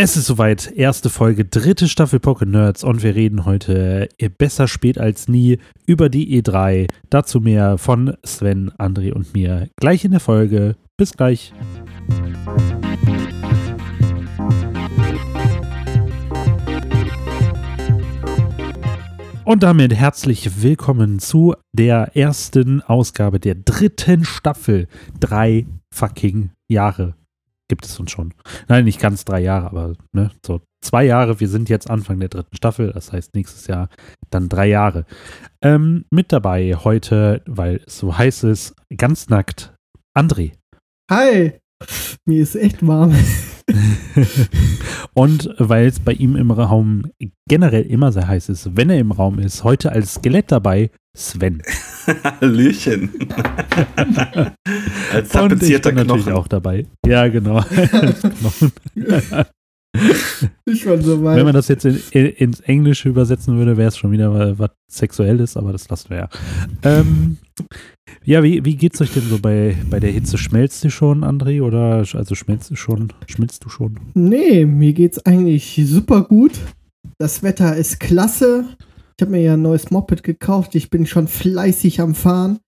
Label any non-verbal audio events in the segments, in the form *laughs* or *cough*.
Es ist soweit, erste Folge, dritte Staffel Pocket Nerds und wir reden heute besser spät als nie über die E3. Dazu mehr von Sven, André und mir gleich in der Folge. Bis gleich. Und damit herzlich willkommen zu der ersten Ausgabe der dritten Staffel. Drei fucking Jahre gibt es uns schon. Nein, nicht ganz drei Jahre, aber ne, so zwei Jahre. Wir sind jetzt Anfang der dritten Staffel, das heißt nächstes Jahr dann drei Jahre. Ähm, mit dabei heute, weil es so heiß ist, ganz nackt, André. Hi, mir ist echt warm. *laughs* Und weil es bei ihm im Raum generell immer sehr heiß ist, wenn er im Raum ist, heute als Skelett dabei, Sven. *laughs* Hallöchen. *laughs* als tapezierter Knochen. natürlich auch dabei. Ja, genau. *laughs* ich war so weit. Wenn man das jetzt in, in, ins Englische übersetzen würde, wäre es schon wieder was Sexuelles, aber das lassen wir ja. Ähm, ja, wie, wie geht's euch denn so bei, bei der Hitze? Schmelzt du schon, André? Oder also schmelzt du schon? Schmilzt du schon? Nee, mir geht's eigentlich super gut. Das Wetter ist klasse. Ich habe mir ja ein neues Moped gekauft. Ich bin schon fleißig am Fahren.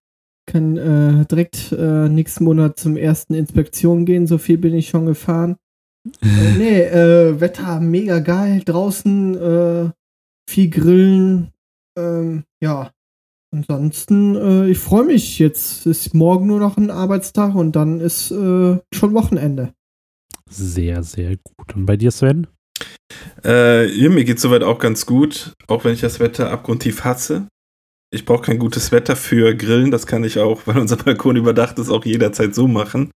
Kann äh, direkt äh, nächsten Monat zum ersten Inspektion gehen. So viel bin ich schon gefahren. *laughs* äh, nee, äh, Wetter mega geil. Draußen äh, viel Grillen. Ähm, ja, Ansonsten, äh, ich freue mich. Jetzt ist morgen nur noch ein Arbeitstag und dann ist äh, schon Wochenende. Sehr, sehr gut. Und bei dir, Sven? Äh, mir geht soweit auch ganz gut, auch wenn ich das Wetter abgrundtief hasse. Ich brauche kein gutes Wetter für Grillen, das kann ich auch, *laughs* weil unser Balkon überdacht ist, auch jederzeit so machen.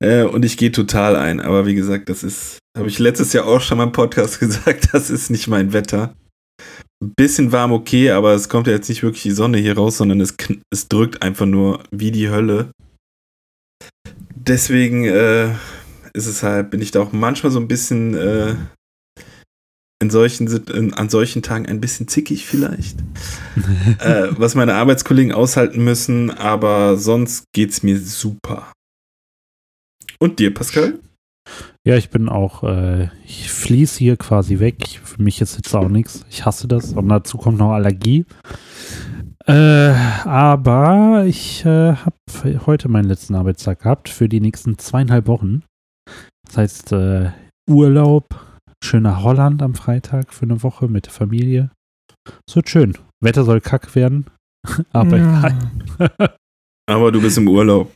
Äh, und ich gehe total ein. Aber wie gesagt, das ist, habe ich letztes Jahr auch schon mal im Podcast *laughs* gesagt, das ist nicht mein Wetter ein bisschen warm okay, aber es kommt ja jetzt nicht wirklich die Sonne hier raus, sondern es, es drückt einfach nur wie die Hölle. Deswegen äh, ist es halt, bin ich da auch manchmal so ein bisschen äh, in solchen, in, an solchen Tagen ein bisschen zickig vielleicht. *laughs* äh, was meine Arbeitskollegen aushalten müssen, aber sonst geht's mir super. Und dir, Pascal? Ja, ich bin auch, äh, ich fließe hier quasi weg. für mich ist jetzt auch nichts. Ich hasse das. Und dazu kommt noch Allergie. Äh, aber ich äh, habe heute meinen letzten Arbeitstag gehabt für die nächsten zweieinhalb Wochen. Das heißt, äh, Urlaub, schöner Holland am Freitag für eine Woche mit der Familie. Es wird schön. Wetter soll kack werden. *laughs* aber ja. *laughs* aber du bist im Urlaub.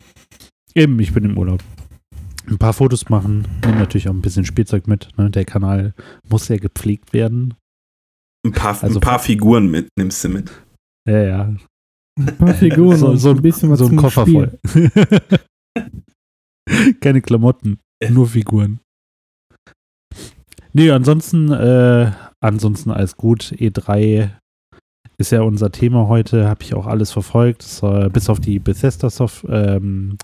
Eben, ich bin im Urlaub ein paar Fotos machen, nehmen natürlich auch ein bisschen Spielzeug mit. Ne? Der Kanal muss ja gepflegt werden. Ein paar, also, ein paar Figuren mit, nimmst du mit. Ja, ja. Ein paar Figuren so, *laughs* so, ein bisschen was So ein Koffer Spiel. voll. Keine Klamotten, nur Figuren. Nee, ansonsten, äh, ansonsten alles gut. E3 ist ja unser Thema heute, habe ich auch alles verfolgt, äh, bis auf die Bethesda Soft ähm,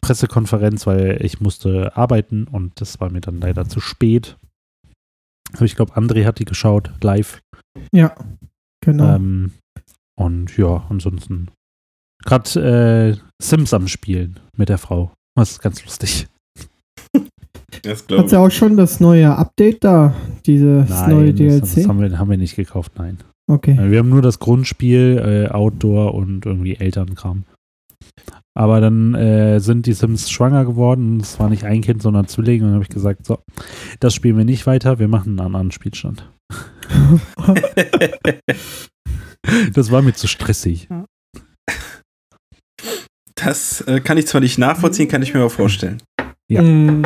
Pressekonferenz, weil ich musste arbeiten und das war mir dann leider zu spät. Aber ich glaube, André hat die geschaut, live. Ja, genau. Ähm, und ja, ansonsten gerade äh, Sims am Spielen mit der Frau. Das ist ganz lustig. Hat ja auch schon das neue Update da, dieses nein, neue DLC? Das, das haben, wir, haben wir nicht gekauft, nein. Okay. Äh, wir haben nur das Grundspiel, äh, Outdoor und irgendwie Elternkram. Aber dann äh, sind die Sims schwanger geworden. Es war nicht ein Kind, sondern Zwillinge. Und dann habe ich gesagt, so, das spielen wir nicht weiter. Wir machen einen anderen Spielstand. *laughs* das war mir zu stressig. Das äh, kann ich zwar nicht nachvollziehen, kann ich mir aber vorstellen. Ja. Mm.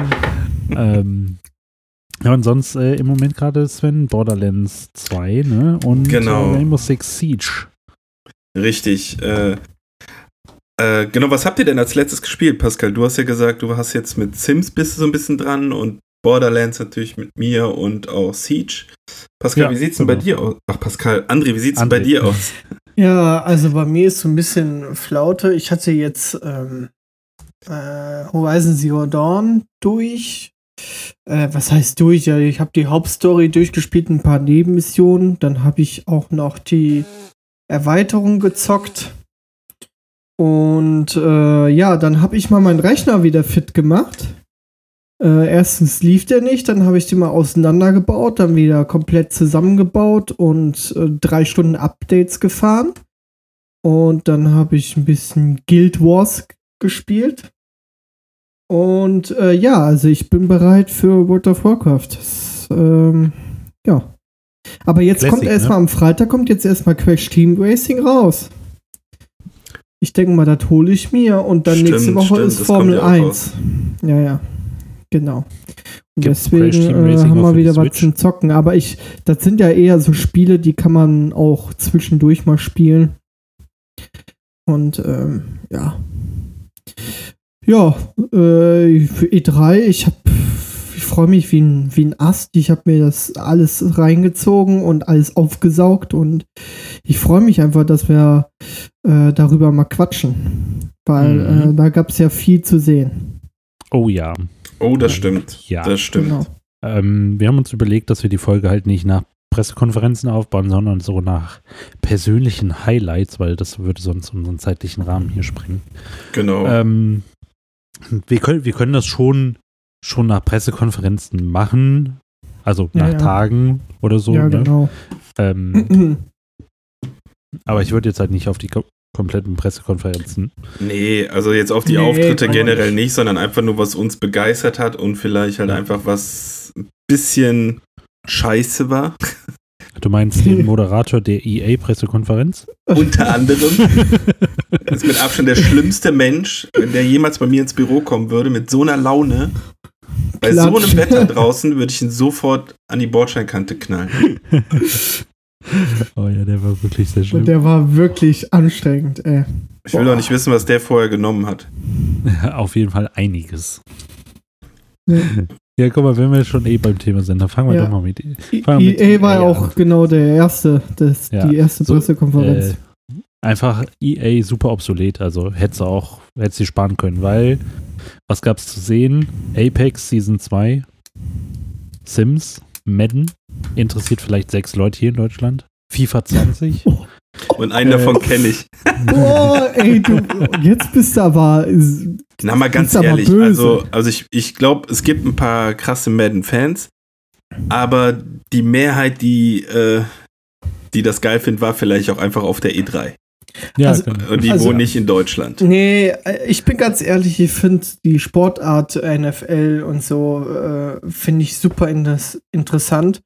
Ähm, ja, und sonst äh, im Moment gerade, Sven, Borderlands 2, ne? Und genau. äh, Rainbow Six Siege. Richtig. Äh, äh, genau, was habt ihr denn als letztes gespielt, Pascal? Du hast ja gesagt, du hast jetzt mit Sims bist du so ein bisschen dran und Borderlands natürlich mit mir und auch Siege. Pascal, ja, wie sieht's denn genau. bei dir aus? Ach, Pascal, André, wie sieht's André. denn bei dir aus? Ja, also bei mir ist so ein bisschen Flaute. Ich hatte jetzt ähm, äh, Horizon Zero Dawn durch äh, was heißt durch? Ja, ich habe die Hauptstory durchgespielt, ein paar Nebenmissionen. Dann habe ich auch noch die Erweiterung gezockt. Und äh, ja, dann habe ich mal meinen Rechner wieder fit gemacht. Äh, erstens lief der nicht, dann habe ich den mal auseinandergebaut, dann wieder komplett zusammengebaut und äh, drei Stunden Updates gefahren. Und dann habe ich ein bisschen Guild Wars gespielt. Und äh, ja, also ich bin bereit für World of Warcraft. Das, ähm, ja. Aber jetzt Classic, kommt erstmal ne? am Freitag kommt jetzt erstmal Crash Team Racing raus. Ich denke mal, das hole ich mir und dann Stimmt, nächste Woche stimmt, ist Formel kommt ja auch 1. Ja, ja. Genau. Und Gibt's deswegen äh, haben wir wieder was zum Zocken. Aber ich, das sind ja eher so Spiele, die kann man auch zwischendurch mal spielen. Und ähm, ja. Ja, äh, für E3, ich hab, ich freue mich wie ein, wie ein Ast. Ich habe mir das alles reingezogen und alles aufgesaugt und ich freue mich einfach, dass wir äh, darüber mal quatschen. Weil Mhm. äh, da gab es ja viel zu sehen. Oh ja. Oh, das stimmt. Ja. Das stimmt. Genau. Ähm, wir haben uns überlegt, dass wir die Folge halt nicht nach Pressekonferenzen aufbauen, sondern so nach persönlichen Highlights, weil das würde sonst unseren zeitlichen Rahmen hier sprengen. Genau. Ähm, wir, können, wir können das schon, schon nach Pressekonferenzen machen, also Ja, nach ja. Tagen oder so. ja, ne? genau. ähm, *clears throat* aber ich würde jetzt halt nicht auf die ko kompletten Pressekonferenzen. Nee, also jetzt auf die Nee, Auftritte kann generell nicht. nicht, sondern einfach nur, was uns begeistert hat und vielleicht halt Ja. einfach was ein bisschen scheiße war. Du meinst den *laughs* Moderator der EA-Pressekonferenz? Unter anderem *laughs* ist mit Abstand der schlimmste Mensch, wenn der jemals bei mir ins Büro kommen würde, mit so einer Laune. Bei so Klatsch. einem Wetter draußen würde ich ihn sofort an die Bordsteinkante knallen. oh ja, der war wirklich sehr Und schlimm. der war wirklich anstrengend, ey. Ich will Boah. doch nicht wissen, was der vorher genommen hat. *laughs* Auf jeden Fall einiges. Ja. Ja, guck mal, wenn wir schon eh beim Thema sind, dann fangen wir Ja. doch mal mit. EA war EA auch an. genau der erste, das, Ja. die erste So, Pressekonferenz. Äh, einfach EA super obsolet, also hätte sie auch, hätte sie sparen können, weil was gab's zu sehen? Apex Season 2, Sims, Madden, interessiert vielleicht sechs Leute hier in Deutschland. FIFA 20. Und einen Äh. davon kenne ich. Boah, ey, du, jetzt bist du aber. Na mal ganz aber ehrlich, böse. also, also ich, ich glaube, es gibt ein paar krasse Madden-Fans, aber die Mehrheit, die, äh, die das geil findet, war vielleicht auch einfach auf der E3. Ja, Also- genau. Und die Also- wohnen nicht in Deutschland. Nee, ich bin ganz ehrlich, ich finde die Sportart NFL und so, äh, finde ich super in das, interessant.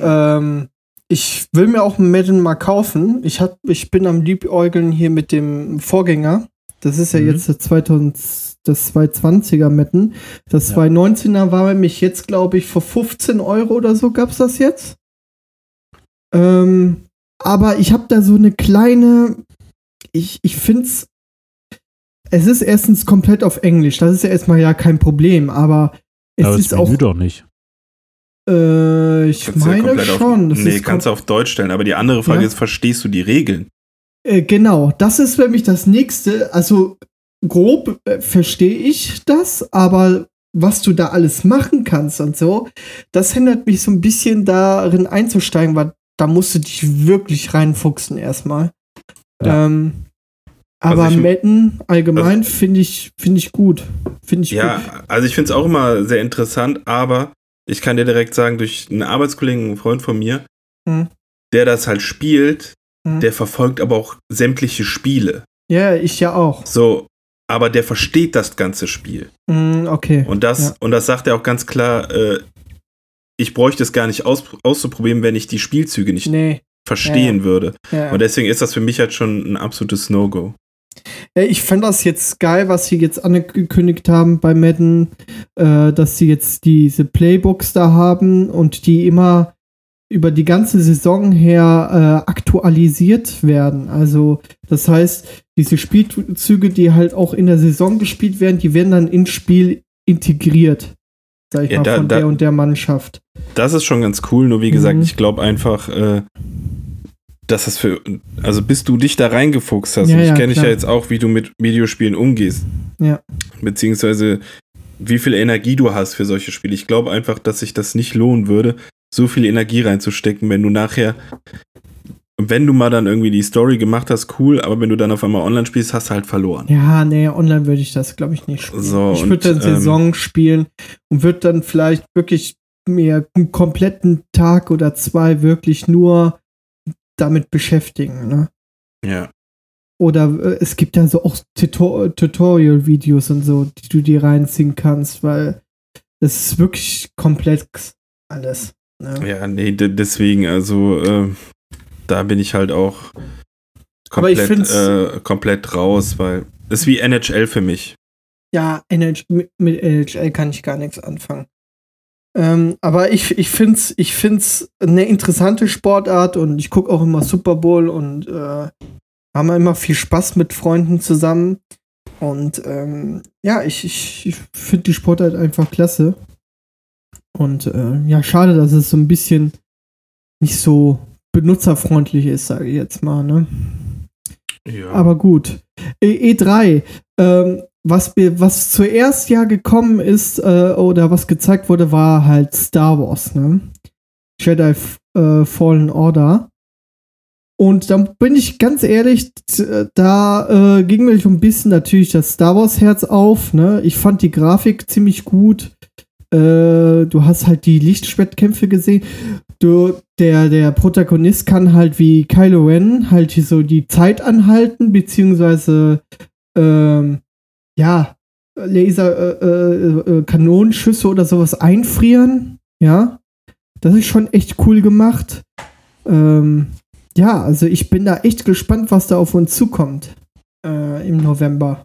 Ähm, ich will mir auch Madden mal kaufen. Ich, hab, ich bin am Liebäugeln hier mit dem Vorgänger. Das ist ja Mhm. jetzt das 2000, das 220er Madden. Das Ja. 219er war nämlich jetzt, glaube ich, vor 15 Euro oder so gab's das jetzt. Ähm, aber ich habe da so eine kleine, ich, ich finde es, es ist erstens komplett auf Englisch, das ist ja erstmal ja kein Problem, aber es Aber ist auch, Menü doch nicht. Äh, ich Kannst ja meine komplett schon. Auf, nee, kannst du auf Deutsch stellen. Aber die andere Frage Ja. ist, verstehst du die Regeln? Äh, genau, das ist nämlich das nächste. Also grob äh, verstehe ich das, aber was du da alles machen kannst und so, das hindert mich so ein bisschen darin einzusteigen, weil da musst du dich wirklich reinfuchsen erstmal. Ja. Ähm, aber Also ich- Madden allgemein finde ich, finde ich gut. Finde ich gut. Ja, also ich finde es auch immer sehr interessant, aber ich kann dir direkt sagen, durch einen Arbeitskollegen, einen Freund von mir, Hm. der das halt spielt, Hm. der verfolgt aber auch sämtliche Spiele. Ja, ich ja auch. So, aber der versteht das ganze Spiel. Mm, okay. Und das, Ja. und das sagt er auch ganz klar, äh, ich bräuchte es gar nicht aus, auszuprobieren, wenn ich die Spielzüge nicht Nee. verstehen würde. Ja. Und deswegen ist das für mich halt schon ein absolutes No-Go. Ja, ich fand das jetzt geil, was sie jetzt angekündigt haben bei Madden, äh, dass sie jetzt diese Playbooks da haben und die immer über die ganze Saison her äh, aktualisiert werden. Also das heißt, diese Spielzüge, die halt auch in der Saison gespielt werden, die werden dann ins Spiel integriert. Sag ich Ja, mal, da- von da- der und der Mannschaft. Das ist schon ganz cool, nur wie gesagt, Mhm. ich glaube einfach, äh, dass das für, also bis du dich da reingefuchst hast, Ja, und ich ja, kenne dich ja jetzt auch, wie du mit Videospielen umgehst. Ja. Beziehungsweise wie viel Energie du hast für solche Spiele. Ich glaube einfach, dass sich das nicht lohnen würde, so viel Energie reinzustecken, wenn du nachher wenn du mal dann irgendwie die Story gemacht hast, cool, aber wenn du dann auf einmal online spielst, hast du halt verloren. Ja, nee, online würde ich das, glaube ich, nicht spielen. So, ich würde dann Saison spielen und würde dann vielleicht wirklich mir einen kompletten Tag oder zwei wirklich nur damit beschäftigen. Ne? Ja. Oder äh, es gibt ja so auch Tutor Tutorial-Videos und so, die du dir reinziehen kannst, weil es ist wirklich komplex alles. Ne? Ja, nee, de- deswegen, also äh, da bin ich halt auch komplett, äh, komplett raus, weil das ist wie NHL für mich. Ja, NH mit, mit NHL kann ich gar nichts anfangen. Ähm, aber ich, ich finde es ich find's eine interessante Sportart und ich gucke auch immer Super Bowl und äh, haben immer viel Spaß mit Freunden zusammen. Und ähm, ja, ich, ich, ich finde die Sportart einfach klasse. Und äh, ja, schade, dass es so ein bisschen nicht so benutzerfreundlich ist, sage ich jetzt mal. Ne? Ja. Aber gut. E E3, ähm, was, was zuerst ja gekommen ist äh, oder was gezeigt wurde, war halt Star Wars, ne? Jedi äh, Fallen Order. Und dann bin ich ganz ehrlich, t- da äh, ging mir so ein bisschen natürlich das Star Wars Herz auf, ne? Ich fand die Grafik ziemlich gut. Äh, du hast halt die Lichtschwertkämpfe gesehen. Du, der, der Protagonist kann halt wie Kylo Ren halt so die Zeit anhalten, beziehungsweise ähm, ja, Laser, äh, äh, äh, Kanonenschüsse oder sowas einfrieren. Ja, das ist schon echt cool gemacht. Ähm, ja, also ich bin da echt gespannt, was da auf uns zukommt äh, im November.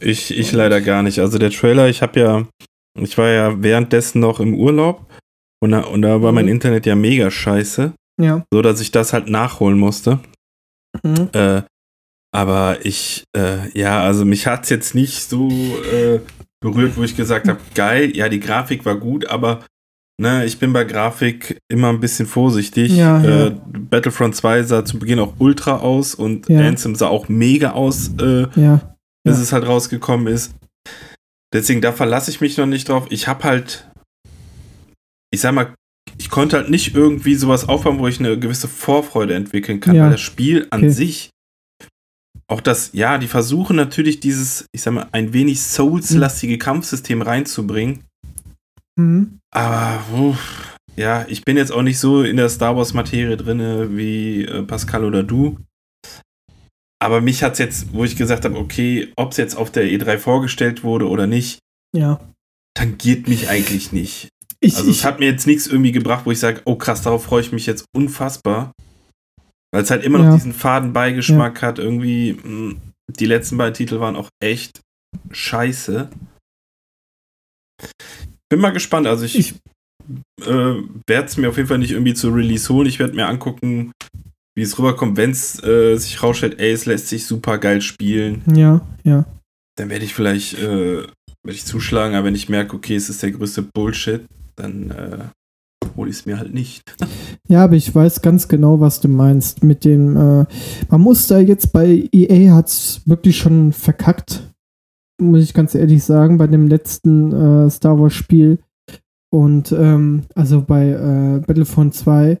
Ich, ich leider gar nicht. Also der Trailer, ich habe ja, ich war ja währenddessen noch im Urlaub und da, und da war mein Mhm. Internet ja mega scheiße, Ja. so dass ich das halt nachholen musste. Mhm. Äh, aber ich, äh, ja, also mich hat es jetzt nicht so äh, berührt, wo ich gesagt habe, geil, ja, die Grafik war gut, aber ne, ich bin bei Grafik immer ein bisschen vorsichtig. Ja, ja. äh, Battlefront 2 sah zu Beginn auch ultra aus und Ja. Anthem sah auch mega aus, äh, Ja. bis Ja. es halt rausgekommen ist. Deswegen, da verlasse ich mich noch nicht drauf. Ich habe halt, ich sag mal, ich konnte halt nicht irgendwie sowas aufbauen, wo ich eine gewisse Vorfreude entwickeln kann, Ja. weil das Spiel an Okay. sich, auch das, ja, die versuchen natürlich dieses, ich sag mal, ein wenig Souls-lastige Kampfsystem reinzubringen. Mhm. Aber, uff, ja, ich bin jetzt auch nicht so in der Star Wars-Materie drin wie äh, Pascal oder du. Aber mich hat es jetzt, wo ich gesagt habe, okay, ob es jetzt auf der E3 vorgestellt wurde oder nicht, Ja. tangiert mich eigentlich nicht. Ich, Also ich, es hat mir jetzt nichts irgendwie gebracht, wo ich sage, oh krass, darauf freue ich mich jetzt unfassbar. Weil es halt immer noch Ja. diesen faden Beigeschmack hat. Irgendwie, mh, die letzten beiden Titel waren auch echt scheiße. Bin mal gespannt. Also ich, ich, äh, werde es mir auf jeden Fall nicht irgendwie zu Release holen. Ich werde mir angucken, wie es rüberkommt. Wenn es äh, sich rausstellt, ey, es lässt sich super geil spielen, ja, ja. dann werde ich vielleicht äh, werd ich zuschlagen. Aber wenn ich merke, okay, es ist der größte Bullshit, dann äh, hole ich es mir halt nicht. *laughs* Ja, aber ich weiß ganz genau, was du meinst. Mit dem, äh, man muss da jetzt bei EA hat's wirklich schon verkackt, muss ich ganz ehrlich sagen, bei dem letzten äh, Star Wars Spiel. Und ähm, also bei äh, Battlefront 2.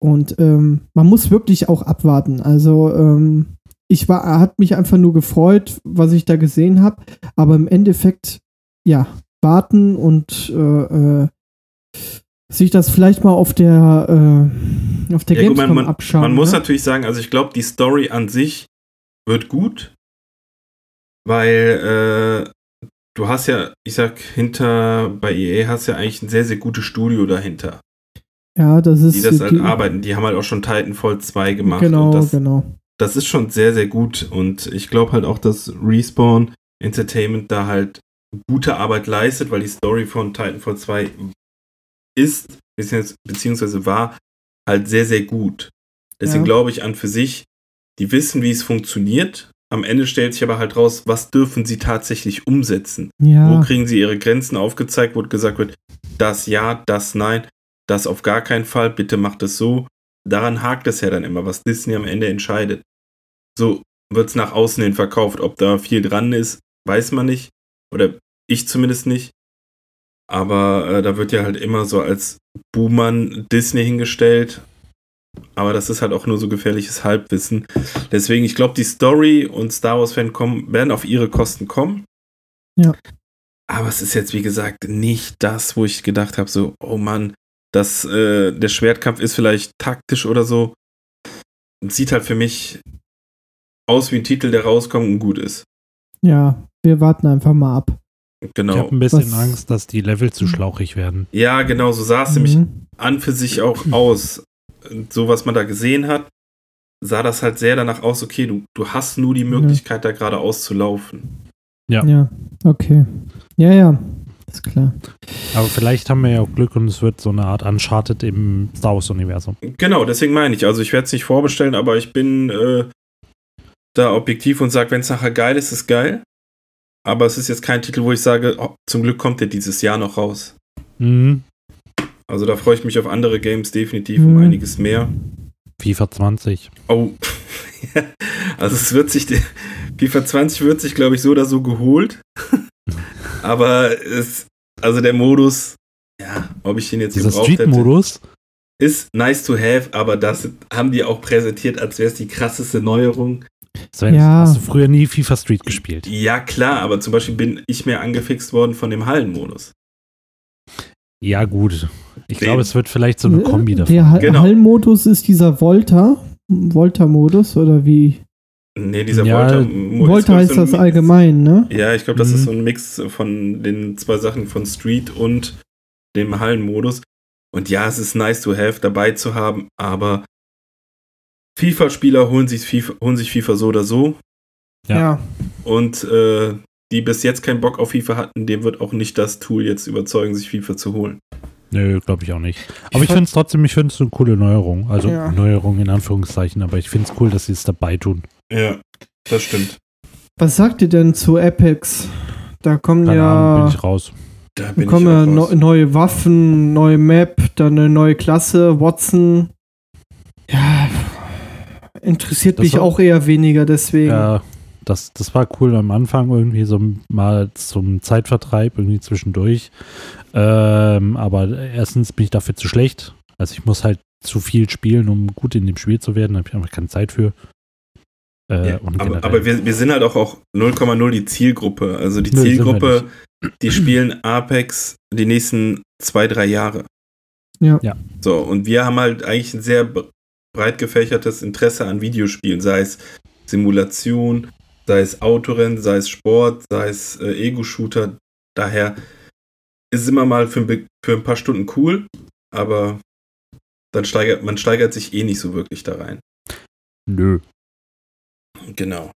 Und ähm, man muss wirklich auch abwarten. Also ähm, ich war, hat mich einfach nur gefreut, was ich da gesehen habe. Aber im Endeffekt, ja, warten und äh, äh, sich das vielleicht mal auf der äh, auf der Ja, gut, Gamescom man, man, abschauen. man muss ne? natürlich sagen, also ich glaube, die Story an sich wird gut, weil äh, du hast ja, ich sag, hinter bei EA hast ja eigentlich ein sehr, sehr gutes Studio dahinter, ja, das ist die das halt die- arbeiten. Die haben halt auch schon Titanfall 2 gemacht. Genau, und das, genau. das ist schon sehr, sehr gut. Und ich glaube halt auch, dass Respawn Entertainment da halt gute Arbeit leistet, weil die Story von Titanfall 2 ist, beziehungs- beziehungsweise war, halt sehr, sehr gut. Deswegen Ja. glaube ich an für sich, die wissen, wie es funktioniert. Am Ende stellt sich aber halt raus, was dürfen sie tatsächlich umsetzen? Wo Ja, kriegen sie ihre Grenzen aufgezeigt, wo gesagt wird, das ja, das nein, das auf gar keinen Fall, bitte macht es so. Daran hakt es ja dann immer, was Disney am Ende entscheidet. So wird es nach außen hin verkauft. Ob da viel dran ist, weiß man nicht. Oder ich zumindest nicht. Aber äh, da wird ja halt immer so als Buhmann Disney hingestellt. aber das ist halt auch nur so gefährliches Halbwissen. Deswegen, ich glaube, die Story und Star Wars-Fan kommen, werden auf ihre Kosten kommen. Ja. Aber es ist jetzt, wie gesagt, nicht das, wo ich gedacht habe, so, oh Mann, das, äh, der Schwertkampf ist vielleicht taktisch oder so. Sieht halt für mich aus wie ein Titel, der rauskommt und gut ist. Ja, wir warten einfach mal ab. Genau. Ich habe ein bisschen Was- Angst, dass die Level zu schlauchig werden. Ja, genau, so sah es nämlich Mhm. an für sich auch aus. So was man da gesehen hat, sah das halt sehr danach aus, okay, du, du hast nur die Möglichkeit, da geradeaus zu laufen. Ja, okay. Ja, ja, ist klar. Aber vielleicht haben wir ja auch Glück und es wird so eine Art Uncharted im Star Wars-Universum. Genau, deswegen meine ich. Also ich werde es nicht vorbestellen, aber ich bin äh, da objektiv und sage, wenn es nachher geil ist, ist geil. Aber es ist jetzt kein Titel, wo ich sage, oh, zum Glück kommt der dieses Jahr noch raus. Mhm. Also da freue ich mich auf andere Games definitiv um Mhm. einiges mehr. FIFA 20. Oh, *laughs* also es wird sich, der- FIFA 20 wird sich, glaube ich, so oder so geholt. *laughs* Aber es, also der Modus, ja, ob ich den jetzt Dieser gebraucht hätte, Street-Modus. ist nice to have, aber das haben die auch präsentiert, als wäre es die krasseste Neuerung. Sven, Ja. hast du früher nie FIFA Street gespielt? Ja, klar, aber zum Beispiel bin ich mehr angefixt worden von dem Hallenmodus. Ja, gut. Ich glaube, es wird vielleicht so eine Kombi davon. Der Ha- Genau. Hallenmodus ist dieser Volta. Volta-Modus oder wie? Nee, dieser Ja, Volta. Modus Volta heißt so das Mix. allgemein, ne? Ja, ich glaube, das Mhm. ist so ein Mix von den zwei Sachen von Street und dem Hallenmodus. Und ja, es ist nice to have dabei zu haben, aber FIFA-Spieler holen sich FIFA, holen sich FIFA so oder so. Ja. Und äh, die bis jetzt keinen Bock auf FIFA hatten, dem wird auch nicht das Tool jetzt überzeugen, sich FIFA zu holen. Nö, glaube ich auch nicht. Aber ich fand- finde es trotzdem, ich finde es eine coole Neuerung. Also Ja. Neuerung in Anführungszeichen, aber ich finde es cool, dass sie es dabei tun. Ja, das stimmt. Was sagt ihr denn zu Apex? Da kommen Keine Ahnung, bin ja, ich raus. Da bin kommen ich ja raus. neue Waffen, neue Map, dann eine neue Klasse, Watson. Ja, interessiert Das mich war- auch eher weniger, deswegen. Ja, das, das war cool am Anfang irgendwie so mal zum Zeitvertreib irgendwie zwischendurch. Ähm, aber erstens bin ich dafür zu schlecht. Also ich muss halt zu viel spielen, um gut in dem Spiel zu werden. Da habe ich einfach keine Zeit für. Äh, Ja, aber aber wir, wir sind halt auch, auch 0,0 die Zielgruppe. Also die Nö, wir Zielgruppe, die spielen Apex die nächsten zwei, drei Jahre. Ja. Ja. So, und wir haben halt eigentlich ein sehr breit gefächertes Interesse an Videospielen, sei es Simulation, sei es Autorennen, sei es Sport, sei es äh, Ego-Shooter. Daher ist es immer mal für ein, für ein paar Stunden cool, aber dann steigert man steigert sich eh nicht so wirklich da rein. Nö. Genau.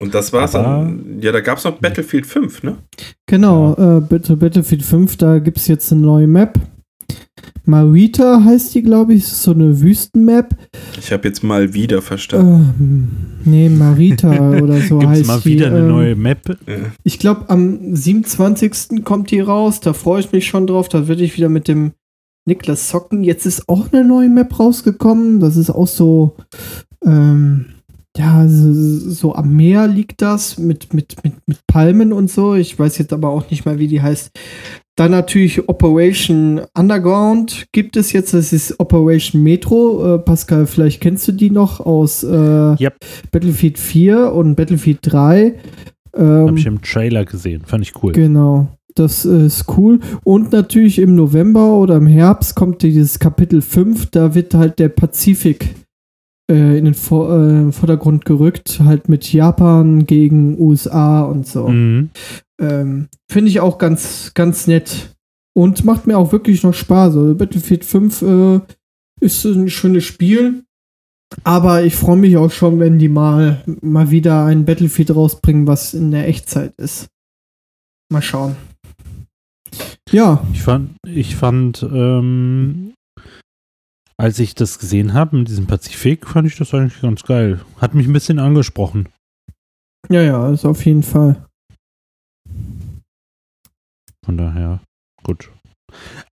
Und das war's Aber- dann. Ja, da gab's noch Battlefield 5, ne? Genau, äh, bitte Battlefield 5, da gibt es jetzt eine neue Map. Marita heißt die, glaube ich, ist so eine Wüstenmap. Ich habe jetzt mal wieder verstanden. Ähm, nee, Marita *laughs* oder so Gibt es heißt mal die. wieder eine ähm, neue Map? Ich glaube, am 27. kommt die raus. Da freue ich mich schon drauf. Da würde ich wieder mit dem Niklas zocken. Jetzt ist auch eine neue Map rausgekommen. Das ist auch so, ähm, ja, so, so am Meer liegt das mit, mit, mit, mit Palmen und so. Ich weiß jetzt aber auch nicht mal, wie die heißt. Dann natürlich Operation Underground gibt es jetzt. Das ist Operation Metro. Äh, Pascal, vielleicht kennst du die noch aus äh, Yep. Battlefield 4 und Battlefield 3. Ähm, Habe ich im Trailer gesehen. Fand ich cool. Genau, das ist cool. Und natürlich im November oder im Herbst kommt dieses Kapitel 5, da wird halt der Pazifik äh, in den Vor äh, Vordergrund gerückt, halt mit Japan gegen USA und so. Mhm. Ähm, Finde ich auch ganz, ganz nett. Und macht mir auch wirklich noch Spaß. Also Battlefield 5 äh, ist ein schönes Spiel. Aber ich freue mich auch schon, wenn die mal, mal wieder ein Battlefield rausbringen, was in der Echtzeit ist. Mal schauen. Ja, Ich fand, ich fand, ähm, als ich das gesehen habe in diesem Pazifik, fand ich das eigentlich ganz geil. Hat mich ein bisschen angesprochen. ja, ja, ist auf jeden Fall. Von daher, gut.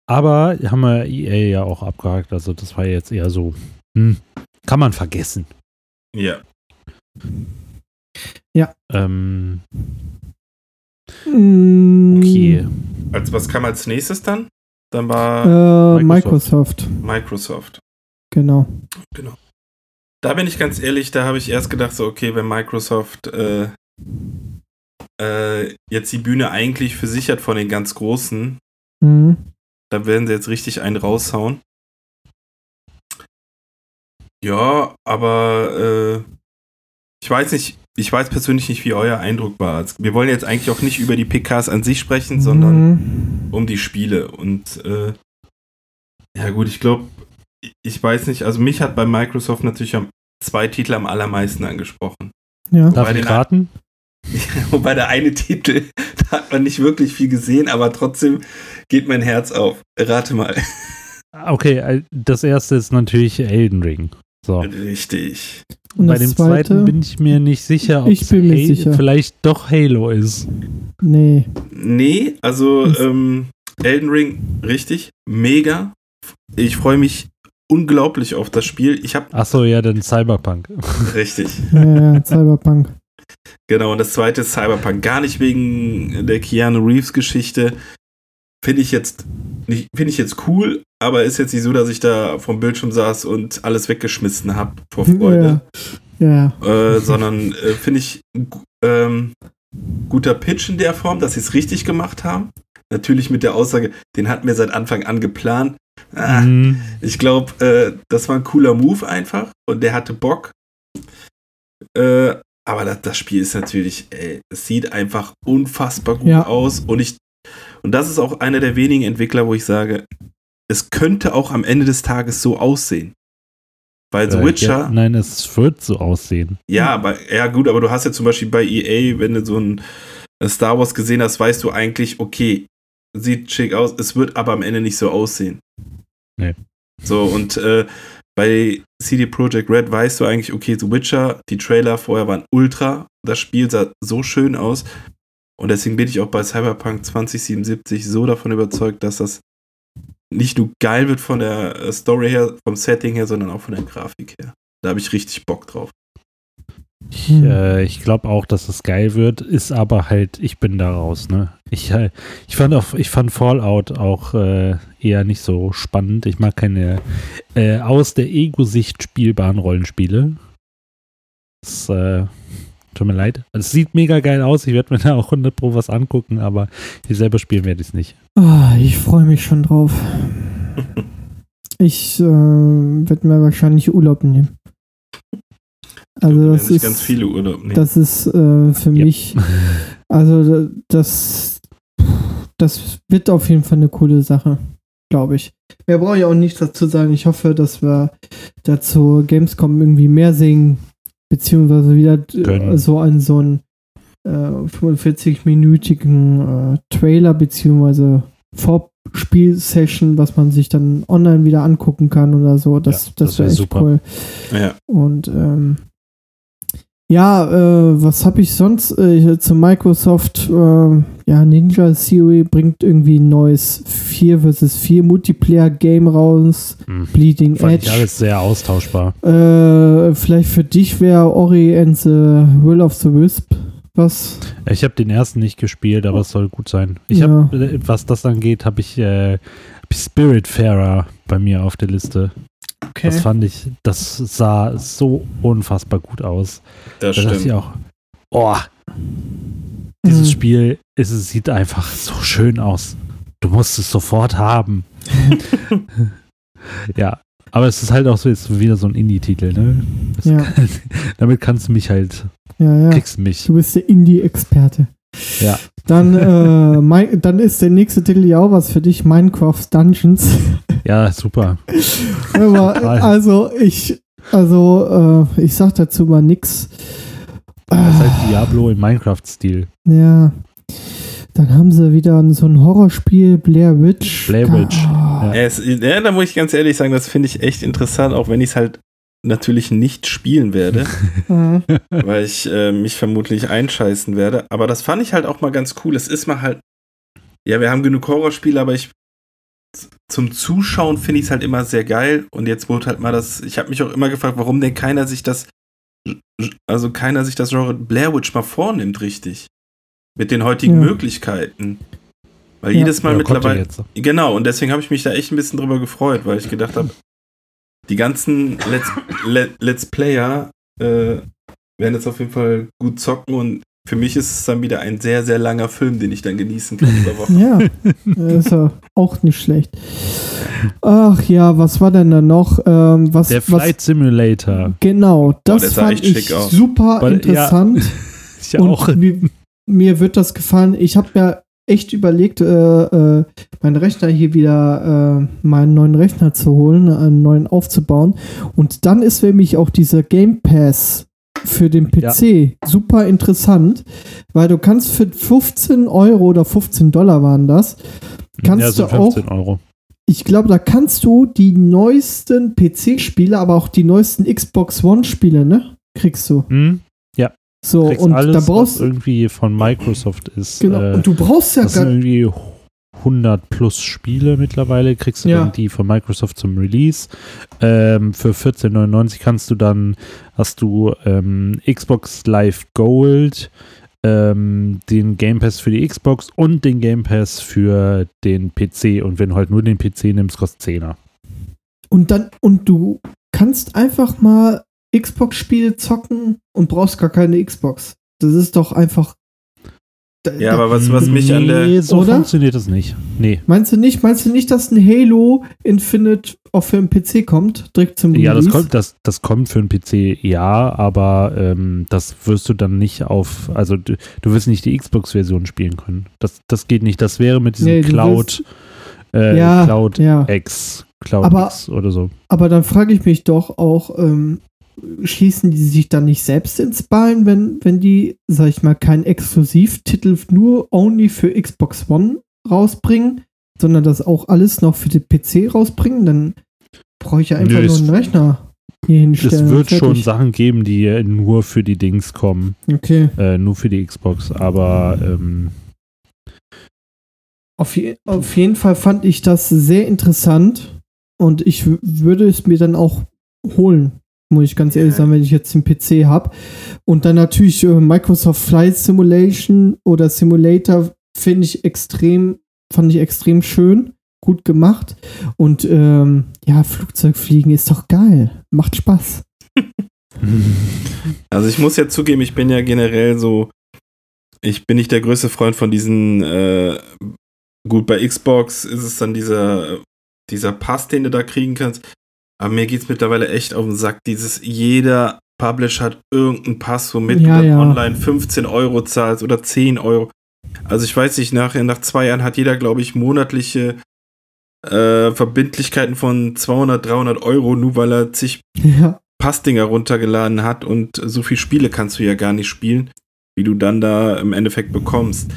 Aber haben wir EA ja auch abgehakt. Also das war jetzt eher so, hm, kann man vergessen. Ja. Ähm, Mm, okay. Als was kam als nächstes dann? Dann war Äh, Microsoft. Microsoft. Microsoft. Genau. Genau. Da bin ich ganz ehrlich, da habe ich erst gedacht, so, okay, wenn Microsoft äh, äh, jetzt die Bühne eigentlich für sich hat von den ganz Großen, Mhm. da werden sie jetzt richtig einen raushauen. Ja, aber äh, ich weiß nicht, ich weiß persönlich nicht, wie euer Eindruck war. Wir wollen jetzt eigentlich auch nicht über die PKs an sich sprechen, sondern Mhm. um die Spiele. Und äh, ja gut, ich glaube, ich weiß nicht, also mich hat bei Microsoft natürlich am, zwei Titel am allermeisten angesprochen. Ja. Darf Bei ich den raten? *laughs* Wobei der eine Titel, *laughs* da hat man nicht wirklich viel gesehen, aber trotzdem geht mein Herz auf. Rate mal. Okay, äh, das erste ist natürlich Elden Ring. So. Richtig. Und Bei dem zweite? zweiten bin ich mir nicht sicher, ob Ich es bin mir Halo- sicher. vielleicht doch Halo ist. Nee. Nee, also ähm, Elden Ring, richtig, mega. Ich freue mich unglaublich auf das Spiel. Ich habe Achso, ja, dann Cyberpunk. *laughs* richtig, Ja, ja, Cyberpunk. Genau. Und das zweite ist Cyberpunk. Gar nicht wegen der Keanu Reeves Geschichte. Finde ich jetzt nicht, finde ich jetzt cool, aber ist jetzt nicht so, dass ich da vom Bildschirm saß und alles weggeschmissen habe vor Freude. Ja. Ja. äh, sondern äh, finde ich ähm, guter Pitch in der Form, dass sie es richtig gemacht haben. Natürlich mit der Aussage, den hatten wir seit Anfang an geplant. Ah, Mhm. Ich glaube, äh, das war ein cooler Move einfach und der hatte Bock. Äh, aber das, das Spiel ist natürlich, ey, es sieht einfach unfassbar gut Ja. aus und ich und das ist auch einer der wenigen Entwickler, wo ich sage, es könnte auch am Ende des Tages so aussehen. Weil The Äh, Witcher, Ja, nein, es wird so aussehen. ja, aber ja gut, aber du hast ja zum Beispiel bei EA, wenn du so ein äh, Star Wars gesehen hast, weißt du eigentlich, okay, sieht schick aus, es wird aber am Ende nicht so aussehen. Nee. So, und äh, bei CD Projekt Red weißt du eigentlich, okay, The Witcher, die Trailer vorher waren ultra, das Spiel sah so schön aus. Und deswegen bin ich auch bei Cyberpunk 2077 so davon überzeugt, dass das nicht nur geil wird von der äh, Story her, vom Setting her, sondern auch von der Grafik her. Da habe ich richtig Bock drauf. Ich, Hm. äh, ich glaube auch, dass es geil wird, ist aber halt, ich bin da raus, ne? Ich, äh, ich fand auch, ich fand Fallout auch äh, eher nicht so spannend. Ich mag keine äh, aus der Ego-Sicht spielbaren Rollenspiele. Das, äh, tut mir leid. Es sieht mega geil aus, ich werde mir da auch 100 Pro was angucken, aber ich selber spielen werde ich es nicht. Ah, ich freue mich schon drauf. *laughs* Ich äh, werde mir wahrscheinlich Urlaub nehmen. Also Du das ist, ganz viele Urlaub nehmen. das ist äh, für Ja. mich, also da- das, das wird auf jeden Fall eine coole Sache, glaube ich. Mehr brauche ich auch nichts dazu sagen. Ich hoffe, dass wir dazu Gamescom irgendwie mehr singen, beziehungsweise wieder Können. so an so einen äh, 45-minütigen äh, Trailer, beziehungsweise Vorspielsession, was man sich dann online wieder angucken kann oder so. Das, Ja, das, das wäre wär echt super. cool. ja. Und ähm, ja, äh, was habe ich sonst äh, zu Microsoft? Äh, ja, Ninja Theory bringt irgendwie ein neues 4 vs 4 Multiplayer-Game raus. Hm. Bleeding Fand ich Edge. alles sehr austauschbar. Äh, vielleicht für dich wäre Ori and the Will of the Wisp was. Ich habe den ersten nicht gespielt, aber es soll gut sein. Ich Ja. habe, äh, was das angeht, habe ich, äh, hab ich Spiritfarer bei mir auf der Liste. Okay. Das fand ich, das sah so unfassbar gut aus. Das Da dachte ich stimmt. auch, oh, dieses Mhm. Spiel ist, es sieht einfach so schön aus. Du musst es sofort haben. *laughs* *laughs* ja, aber es ist halt auch so jetzt wieder so ein Indie-Titel, ne? Ja. kann, *laughs* damit kannst du mich halt, Ja, ja. kriegst du mich. Du bist der Indie-Experte. Ja. Dann, äh, mein, dann ist der nächste Titel ja auch was für dich, Minecraft Dungeons. Ja, super. *laughs* Aber, Total. also ich, also äh, ich sag dazu mal nix. Das ist halt Diablo im Minecraft-Stil. ja. Dann haben sie wieder so ein Horrorspiel, Blair Witch. Blair Witch, Ah, ja. Ja, es, ja, da muss ich ganz ehrlich sagen, das finde ich echt interessant, auch wenn ich es halt natürlich nicht spielen werde, *laughs* äh, weil ich äh, mich vermutlich einscheißen werde. Aber das fand ich halt auch mal ganz cool. Es ist mal halt, ja, wir haben genug Horrorspiele, aber ich zum Zuschauen finde ich es halt immer sehr geil. Und jetzt wurde halt mal das, ich habe mich auch immer gefragt, warum denn keiner sich das, also keiner sich das Genre Blair Witch mal vornimmt, richtig. Mit den heutigen Ja. Möglichkeiten. Weil Ja. jedes Mal Ja, mittlerweile. jetzt. Genau, und deswegen habe ich mich da echt ein bisschen drüber gefreut, weil ich gedacht habe, die ganzen Let's, Let, Let's Player äh, werden jetzt auf jeden Fall gut zocken und für mich ist es dann wieder ein sehr, sehr langer Film, den ich dann genießen kann über *laughs* Wochen. Ja, ist ja auch nicht schlecht. Ach ja, was war denn da noch? Ähm, was, Der Flight was, Simulator. genau, das der sah fand echt ich super Weil- ja. interessant. *laughs* Ich Und auch. Mir, mir wird das gefallen. Ich habe mir echt überlegt, äh, äh, meinen Rechner hier wieder, äh, meinen neuen Rechner zu holen, einen neuen aufzubauen. Und dann ist für mich auch dieser Game Pass für den PC super interessant, weil du kannst für 15 Euro oder 15 Dollar waren das, kannst ja, so du auch 15 Euro. ich glaube, da kannst du die neuesten PC-Spiele, aber auch die neuesten Xbox One-Spiele, ne? Kriegst du. Hm? So, Kriegst und alles, da was brauchst irgendwie von Microsoft ist. genau, Äh, und du brauchst ja gar irgendwie 100 plus Spiele mittlerweile. Kriegst du Ja. dann die von Microsoft zum Release. Ähm, für 14,99 kannst du dann, hast du ähm, Xbox Live Gold, ähm, den Game Pass für die Xbox und den Game Pass für den PC. Und wenn du halt nur den PC nimmst, kostet 10er. und dann und du kannst einfach mal Xbox-Spiele zocken und brauchst gar keine Xbox. Das ist doch einfach. Da, Ja, aber was, was mich an der. Nee, so Oder? funktioniert das nicht. Nee. meinst du nicht? Meinst du nicht, dass ein Halo Infinite auch für den PC kommt, direkt zum Ja, das kommt, das, das kommt für einen PC, ja, aber ähm, das wirst du dann nicht auf, also du, du wirst nicht die Xbox-Version spielen können. Das, das geht nicht. Das wäre mit diesem Nee, Cloud, äh, Ja, Cloud ja. X, Cloud Aber- X oder so. Aber dann frage ich mich doch auch, ähm, schießen die sich dann nicht selbst ins Bein, wenn, wenn die, sag ich mal, keinen Exklusivtitel nur only für Xbox One rausbringen, sondern das auch alles noch für den PC rausbringen? Dann brauche ich ja einfach Nö, nur einen Rechner hier hinstellen. Es wird schon. Sachen geben, die nur für die Dings kommen, Okay. äh, nur für die Xbox, aber ähm, Auf, je, auf jeden Fall fand ich das sehr interessant und ich würde es mir dann auch holen, muss ich ganz ehrlich sagen, wenn ich jetzt den PC habe. Und dann natürlich äh, Microsoft Flight Simulation oder Simulator finde ich extrem, fand ich extrem schön, gut gemacht. Und ähm, ja, Flugzeugfliegen ist doch geil, macht Spaß. *laughs* Also ich muss ja zugeben, ich bin ja generell so, ich bin nicht der größte Freund von diesen, äh, gut, bei Xbox ist es dann dieser, dieser Pass, den du da kriegen kannst. Aber mir geht es mittlerweile echt auf den Sack, dieses, jeder Publisher hat irgendeinen Pass, womit Ja, du dann ja. online 15 Euro zahlst oder 10 Euro. Also ich weiß nicht, nach, nach zwei Jahren hat jeder, glaube ich, monatliche äh, Verbindlichkeiten von 200, 300 Euro, nur weil er zig *laughs* Ja, Passdinger runtergeladen hat und so viele Spiele kannst du ja gar nicht spielen, wie du dann da im Endeffekt bekommst.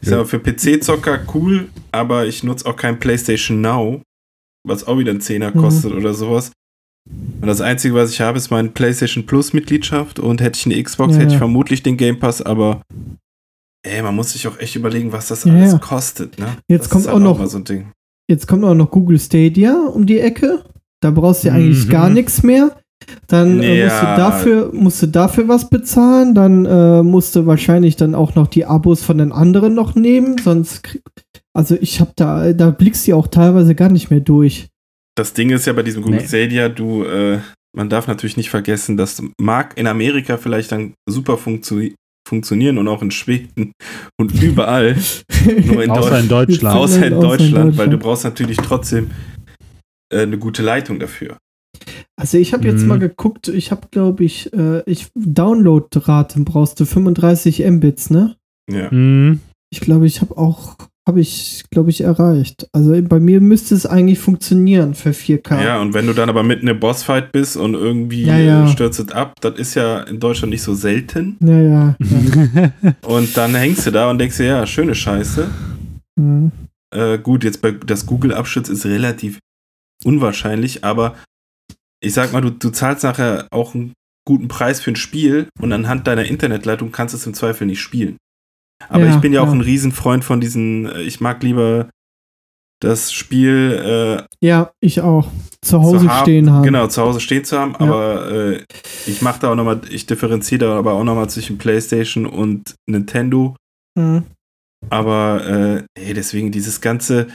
Ich sag mal, für PC-Zocker cool, aber ich nutze auch kein PlayStation Now, was auch wieder ein Zehner Mhm. kostet oder sowas. Und das Einzige, was ich habe, ist meine PlayStation Plus-Mitgliedschaft und hätte ich eine Xbox, Ja, hätte ich ja. vermutlich den Game Pass, aber ey, man muss sich auch echt überlegen, was das Ja, alles ja. kostet, ne? Jetzt das kommt ist auch noch- mal so ein Ding. Jetzt kommt auch noch Google Stadia um die Ecke. Da brauchst du ja eigentlich Mhm. gar nichts mehr. Dann äh, musst, du dafür, musst du dafür was bezahlen. Dann äh, musst du wahrscheinlich dann auch noch die Abos von den anderen noch nehmen. Sonst, krieg- also ich habe da, da blickst du ja auch teilweise gar nicht mehr durch. Das Ding ist ja bei diesem Google Nee. Stadia, du, äh, man darf natürlich nicht vergessen, das mag in Amerika vielleicht dann super funktio funktionieren und auch in Schweden und *laughs* überall, nur in, außer in Deutschland, Deutschland. außer in Außer in Deutschland, weil du Deutschland. brauchst natürlich trotzdem äh, eine gute Leitung dafür. Also ich habe jetzt Mhm. mal geguckt, ich habe glaube ich, äh, ich Downloadraten brauchst du 35 Mbits, ne? Ja. Mhm. Ich glaube, ich habe auch, habe ich, glaube ich, erreicht. Also bei mir müsste es eigentlich funktionieren für 4K. ja, und wenn du dann aber mitten im Bossfight bist und irgendwie Ja, ja. Äh, stürzt es ab, das ist ja in Deutschland nicht so selten. Ja, ja. *laughs* ja. Und dann hängst du da und denkst dir, ja, schöne Scheiße. Mhm. Äh, gut, jetzt bei das Google-Abschutz ist relativ unwahrscheinlich, aber ich sag mal, du, du zahlst nachher auch einen guten Preis für ein Spiel und anhand deiner Internetleitung kannst du es im Zweifel nicht spielen. Aber Ja, ich bin ja auch ja. ein Riesenfreund von diesen, äh, ich mag lieber das Spiel Ja, ich auch. Zu zu Hause haben- stehen haben. Genau, zu Hause stehen zu haben, aber äh, ich mache da auch nochmal, ich differenziere da aber auch nochmal zwischen Playstation und Nintendo. Mhm. Aber äh, ey, deswegen dieses ganze,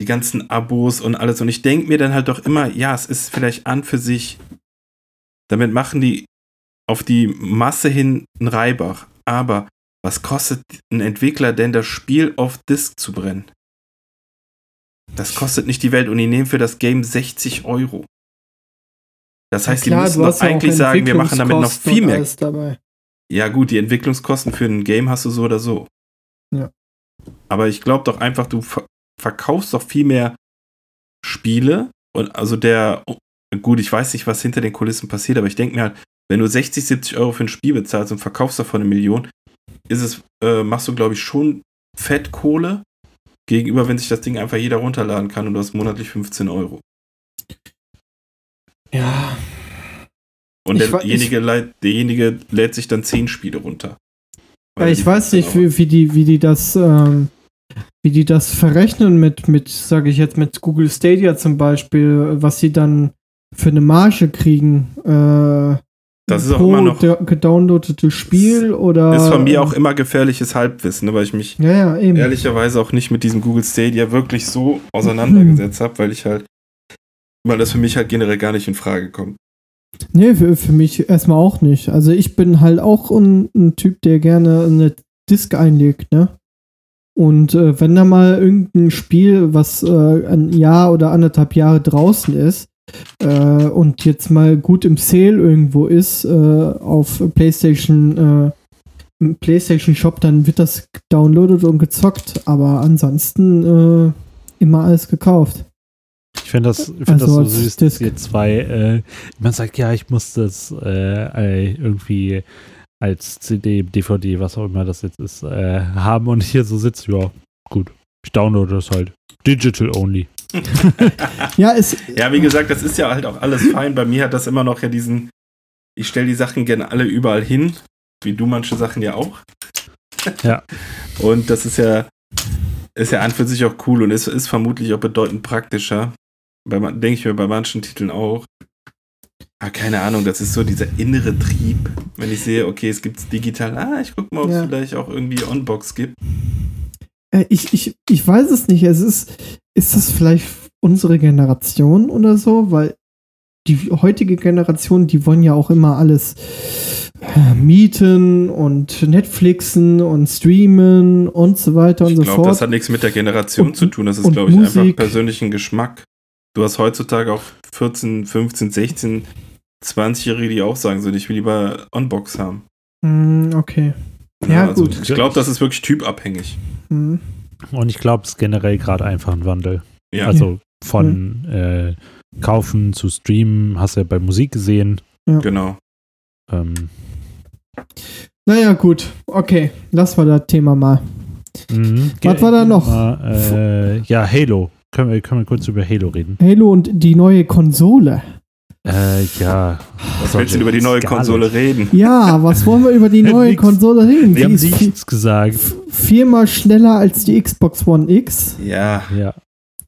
die ganzen Abos und alles. Und ich denke mir dann halt doch immer, ja, es ist vielleicht an für sich, damit machen die auf die Masse hin einen Reibach. Aber was kostet ein Entwickler denn das Spiel auf Disk zu brennen? Das kostet nicht die Welt und die nehmen für das Game 60 Euro. Das heißt, Klar, die müssen doch ja eigentlich sagen, wir machen damit noch viel mehr. Dabei. Ja, gut, die Entwicklungskosten für ein Game hast du so oder so. Ja. Aber ich glaube doch einfach, du ver verkaufst doch viel mehr Spiele. Und also der, gut, ich weiß nicht, was hinter den Kulissen passiert, aber ich denke mir halt, wenn du 60, 70 Euro für ein Spiel bezahlst und verkaufst davon eine Million, ist es, äh, machst du, glaube ich, schon Fettkohle gegenüber, wenn sich das Ding einfach jeder runterladen kann und du hast monatlich 15 Euro. Ja, Und Ich derjenige, leid- derjenige lädt sich dann 10 Spiele runter. Ja, ich weiß 15 nicht, wie, wie, die, wie die das, ähm, wie die das verrechnen mit, mit, sage ich jetzt, mit Google Stadia zum Beispiel, was sie dann für eine Marge kriegen. Äh, Das ist auch immer noch- gedownloadetes Spiel oder. ist von mir auch immer gefährliches Halbwissen, ne, weil ich mich Ja, ja, ehrlicherweise auch nicht mit diesem Google Stadia wirklich so auseinandergesetzt *laughs* habe, weil ich halt, weil das für mich halt generell gar nicht in Frage kommt. Nee, für, für mich erstmal auch nicht. Also ich bin halt auch ein, ein Typ, der gerne eine Disk einlegt, ne? Und äh, wenn da mal irgendein Spiel, was äh, ein Jahr oder anderthalb Jahre draußen ist äh, und jetzt mal gut im Sale irgendwo ist, äh, auf PlayStation, äh, PlayStation Shop, dann wird das downloadet und gezockt. Aber ansonsten äh, immer alles gekauft. Ich finde das, ich find Also das so süß, dass Disc. ihr zwei, äh, man sagt, ja, ich muss das äh, irgendwie als CD, DVD, was auch immer das jetzt ist, äh, haben und hier so sitzt, ja, gut, ich downloade das halt. Digital only. Ja, es, Ja, wie gesagt, das ist ja halt auch alles fein. Bei mir hat das immer noch ja diesen, ich stelle die Sachen gerne alle überall hin, wie du manche Sachen ja auch. Ja. *laughs* Und das ist ja, ist ja an für sich auch cool und ist, ist vermutlich auch bedeutend praktischer. Denke ich mir bei manchen Titeln auch. Ah, keine Ahnung, das ist so dieser innere Trieb. Wenn ich sehe, okay, es gibt's digital, ah, ich guck mal, ob es Ja. vielleicht auch irgendwie Onbox gibt. Äh, ich, ich, ich weiß es nicht. Es ist, ist das vielleicht unsere Generation oder so? Weil die heutige Generation, die wollen ja auch immer alles äh, mieten und Netflixen und streamen und so weiter und Ich so glaube, fort. das hat nichts mit der Generation Und- zu tun. Das ist, glaube ich, einfach Musik. persönlichen Geschmack. Du hast heutzutage auch 14, 15, 16, 20-Jährige, die auch sagen, so, ich will lieber Onbox haben. Hm, okay. Ja, also gut. Ich glaube, das ist wirklich typabhängig. Hm. Und ich glaube, es ist generell gerade einfach ein Wandel. Ja. Also von äh, kaufen zu streamen, hast du ja bei Musik gesehen. Genau. Ähm, Naja, gut. Okay, lassen wir das Thema mal. mhm. Was war da noch? Äh, ja, Halo. Können wir, können wir kurz über Halo reden? Halo und die neue Konsole. Äh, ja. Was willst du über die neue Konsole reden? Ja, was wollen wir über die *laughs* neue. Konsole reden? Wir Die haben nichts gesagt. Viermal schneller als die Xbox One X. Ja, Ja.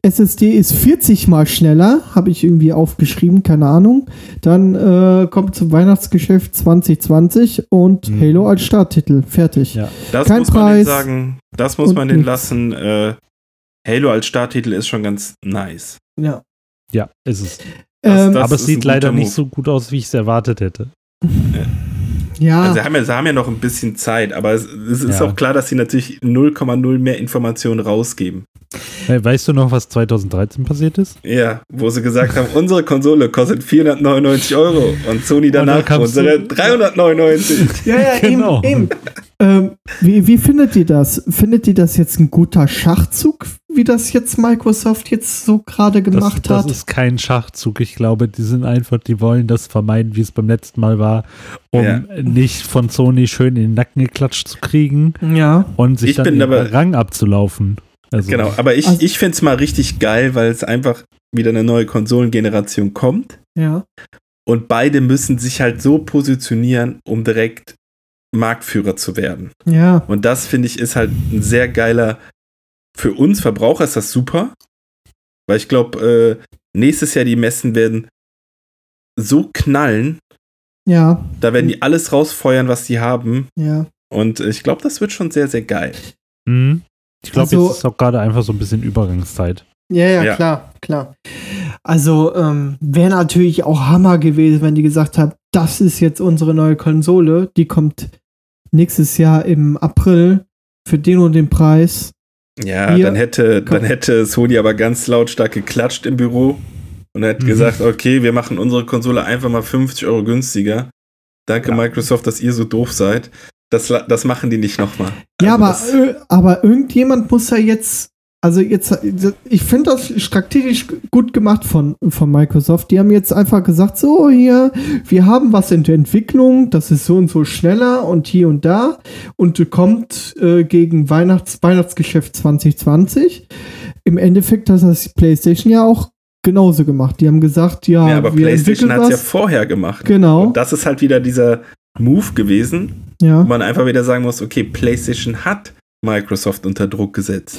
SSD ist 40 mal schneller, habe ich irgendwie aufgeschrieben, keine Ahnung. Dann äh, kommt zum Weihnachtsgeschäft 2020 und Mhm. Halo als Starttitel. Fertig. Ja. das Kein muss man Preis den sagen. Das muss man den lassen. Äh, Halo als Starttitel ist schon ganz nice. Ja. Ja, ist es. Das- ähm, das- Aber es sieht leider guter nicht Move. so gut aus, wie ich es erwartet hätte. Ja, Also sie haben, ja, sie haben ja noch ein bisschen Zeit, aber es, es ist Ja. auch klar, dass sie natürlich 0,0 mehr Informationen rausgeben. Äh, weißt du noch, was 2013 passiert ist? Ja, wo sie gesagt haben, unsere Konsole kostet 499 Euro und Sony danach kamst unsere du- 399. ja, ja, *laughs* genau. eben. eben. Ähm, wie, wie findet ihr das? Findet ihr das jetzt ein guter Schachzug, wie das jetzt Microsoft jetzt so gerade Das, gemacht das hat? ist kein Schachzug. Ich glaube, die sind einfach, die wollen das vermeiden, wie es beim letzten Mal war, um Ja. nicht von Sony schön in den Nacken geklatscht zu kriegen ja. und sich Ich dann bin den aber- Rang abzulaufen. Also, Genau, aber ich, Also- ich finde es mal richtig geil, weil es einfach wieder eine neue Konsolengeneration kommt Ja. und beide müssen sich halt so positionieren, um direkt Marktführer zu werden. Ja. Und das finde ich ist halt ein sehr geiler, für uns Verbraucher ist das super, weil ich glaube, äh, nächstes Jahr die Messen werden so knallen, Ja. da werden die alles rausfeuern, was die haben. Ja. Und ich glaube, das wird schon sehr, sehr geil. Mhm. Ich glaube, Also- jetzt ist auch gerade einfach so ein bisschen Übergangszeit. Ja, ja, Ja. klar, klar. Also ähm, wäre natürlich auch Hammer gewesen, wenn die gesagt haben, das ist jetzt unsere neue Konsole, die kommt nächstes Jahr im April für den und den Preis. Ja, Hier- dann hätte, Komm. dann hätte Sony aber ganz lautstark geklatscht im Büro und hätte Mhm. gesagt, okay, wir machen unsere Konsole einfach mal 50 Euro günstiger. Danke Ja. Microsoft, dass ihr so doof seid. Das, das machen die nicht nochmal. Ja, aber, das, äh, aber irgendjemand muss ja jetzt, also jetzt, ich finde das strategisch gut gemacht von, von Microsoft. Die haben jetzt einfach gesagt, so hier, wir haben was in der Entwicklung, das ist so und so schneller und hier und da und kommt äh, gegen Weihnachts Weihnachtsgeschäft 2020. Im Endeffekt hat das PlayStation ja auch genauso gemacht. Die haben gesagt, ja, ja, aber wir PlayStation hat es ja vorher gemacht. Genau, Und das ist halt wieder dieser Move gewesen, ja. wo man einfach wieder sagen muss, okay, PlayStation hat Microsoft unter Druck gesetzt.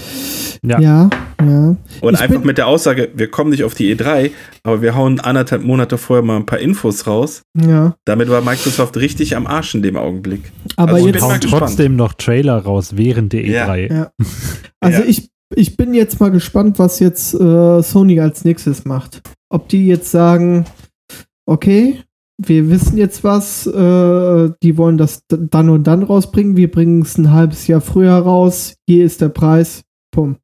Ja. Ja, ja. Und Ich einfach mit der Aussage, wir kommen nicht auf die E3, aber wir hauen anderthalb Monate vorher mal ein paar Infos raus. ja. Damit war Microsoft richtig am Arsch in dem Augenblick. Aber Also jetzt, Hauen trotzdem noch Trailer raus während der Ja. E3. Ja. *laughs* Also Ja. ich, ich bin jetzt mal gespannt, was jetzt äh, Sony als nächstes macht. Ob die jetzt sagen, okay, wir wissen jetzt was, äh, die wollen das dann und dann rausbringen, wir bringen es ein halbes Jahr früher raus, hier ist der Preis, pum.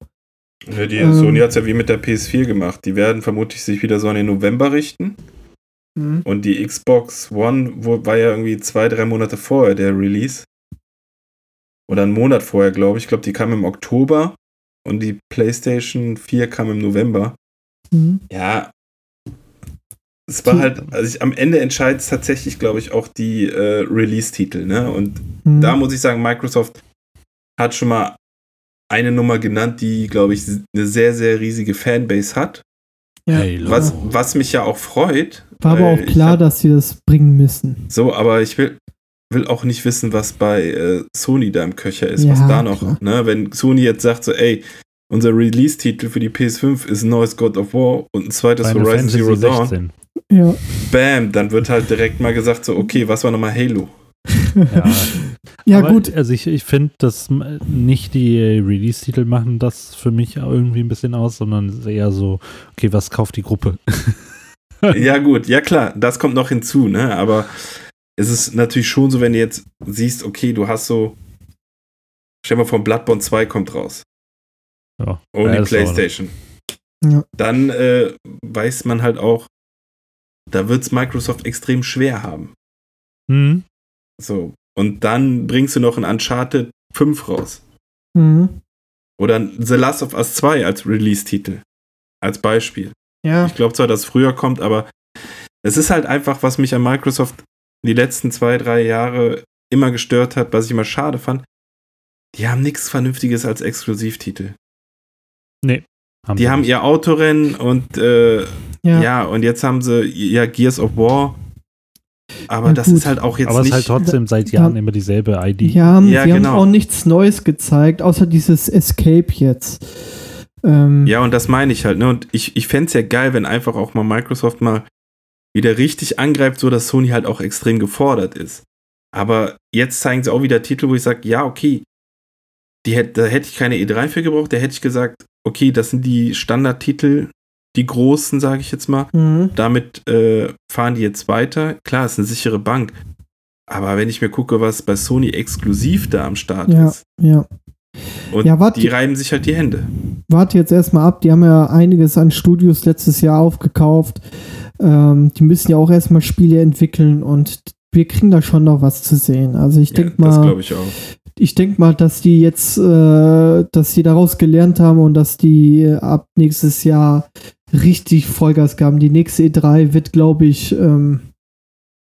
Ja, die, Ähm. Sony hat es ja wie mit der PS4 gemacht. Die werden vermutlich sich wieder so an den November richten. Mhm. Und die Xbox One wo, war ja irgendwie zwei, drei Monate vorher der Release. Oder einen Monat vorher, glaube ich. Ich glaube, die kam im Oktober und die PlayStation 4 kam im November. Mhm. Ja. Es war halt, also ich, am Ende entscheidet es tatsächlich, glaube ich, auch die äh, Release-Titel. Ne? Und Mhm. da muss ich sagen, Microsoft hat schon mal eine Nummer genannt, die, glaube ich, eine sehr, sehr riesige Fanbase hat. ja. Was, was mich ja auch freut. War aber weil auch klar, hab- dass sie das bringen müssen. So, aber ich will, will auch nicht wissen, was bei äh, Sony da im Köcher ist, Ja, was da noch, klar. ne? Wenn Sony jetzt sagt so, ey, unser Release-Titel für die PS5 ist ein neues God of War und ein zweites Final Horizon Fantasy Zero Dawn, 16. Ja. bam, dann wird halt direkt mal gesagt so, okay, was war nochmal Halo? Ja, Ja, Aber, gut. Also ich, ich finde, dass nicht die Release-Titel machen das für mich irgendwie ein bisschen aus, sondern eher so, okay, was kauft die Gruppe? *laughs* ja, gut, ja klar, das kommt noch hinzu, ne? Aber es ist natürlich schon so, wenn du jetzt siehst, okay, du hast so, stell mal vor, Bloodborne 2 kommt raus. Ja, Only ja. PlayStation. Ja. Dann äh, weiß man halt auch, da wird es Microsoft extrem schwer haben. Mhm. So. Und dann bringst du noch ein Uncharted 5 raus. Mhm. Oder ein The Last of Us 2 als Release-Titel. Als Beispiel. Ja. Ich glaube zwar, dass es früher kommt, aber es ist halt einfach, was mich an Microsoft die letzten zwei, drei Jahre immer gestört hat, was ich immer schade fand. Die haben nichts Vernünftiges als Exklusivtitel. Haben Die haben nicht. ihr Autorennen und äh, Ja. Ja. und jetzt haben sie ja Gears of War. Aber Ja, das gut. ist halt auch jetzt Aber es nicht. ist halt trotzdem seit Jahren immer dieselbe ID. Haben, Ja, die genau. haben auch nichts Neues gezeigt, außer dieses Escape jetzt. Ähm, ja, und das meine ich halt. Ne? Und ich, ich fände es ja geil, wenn einfach auch mal Microsoft mal wieder richtig angreift, so dass Sony halt auch extrem gefordert ist. Aber jetzt zeigen sie auch wieder Titel, wo ich sage, ja, okay, die hätt, da hätte ich keine E3 für gebraucht. Da hätte ich gesagt, okay, das sind die Standardtitel, die großen, sage ich jetzt mal. Mhm. damit äh, fahren die jetzt weiter. Klar, ist eine sichere Bank. Aber wenn ich mir gucke, was bei Sony exklusiv da am Start Ja. ist, Ja. und Ja, warte. die reiben sich halt die Hände. Warte jetzt erstmal ab, die haben ja einiges an Studios letztes Jahr aufgekauft. Ähm, die müssen ja auch erstmal Spiele entwickeln und wir kriegen da schon noch was zu sehen. Also ich Ja, denke das mal, glaube ich auch. ich denke mal, dass die jetzt, äh, dass die daraus gelernt haben und dass die ab nächstes Jahr richtig Vollgas gaben. Die nächste E3 wird, glaube ich, ähm,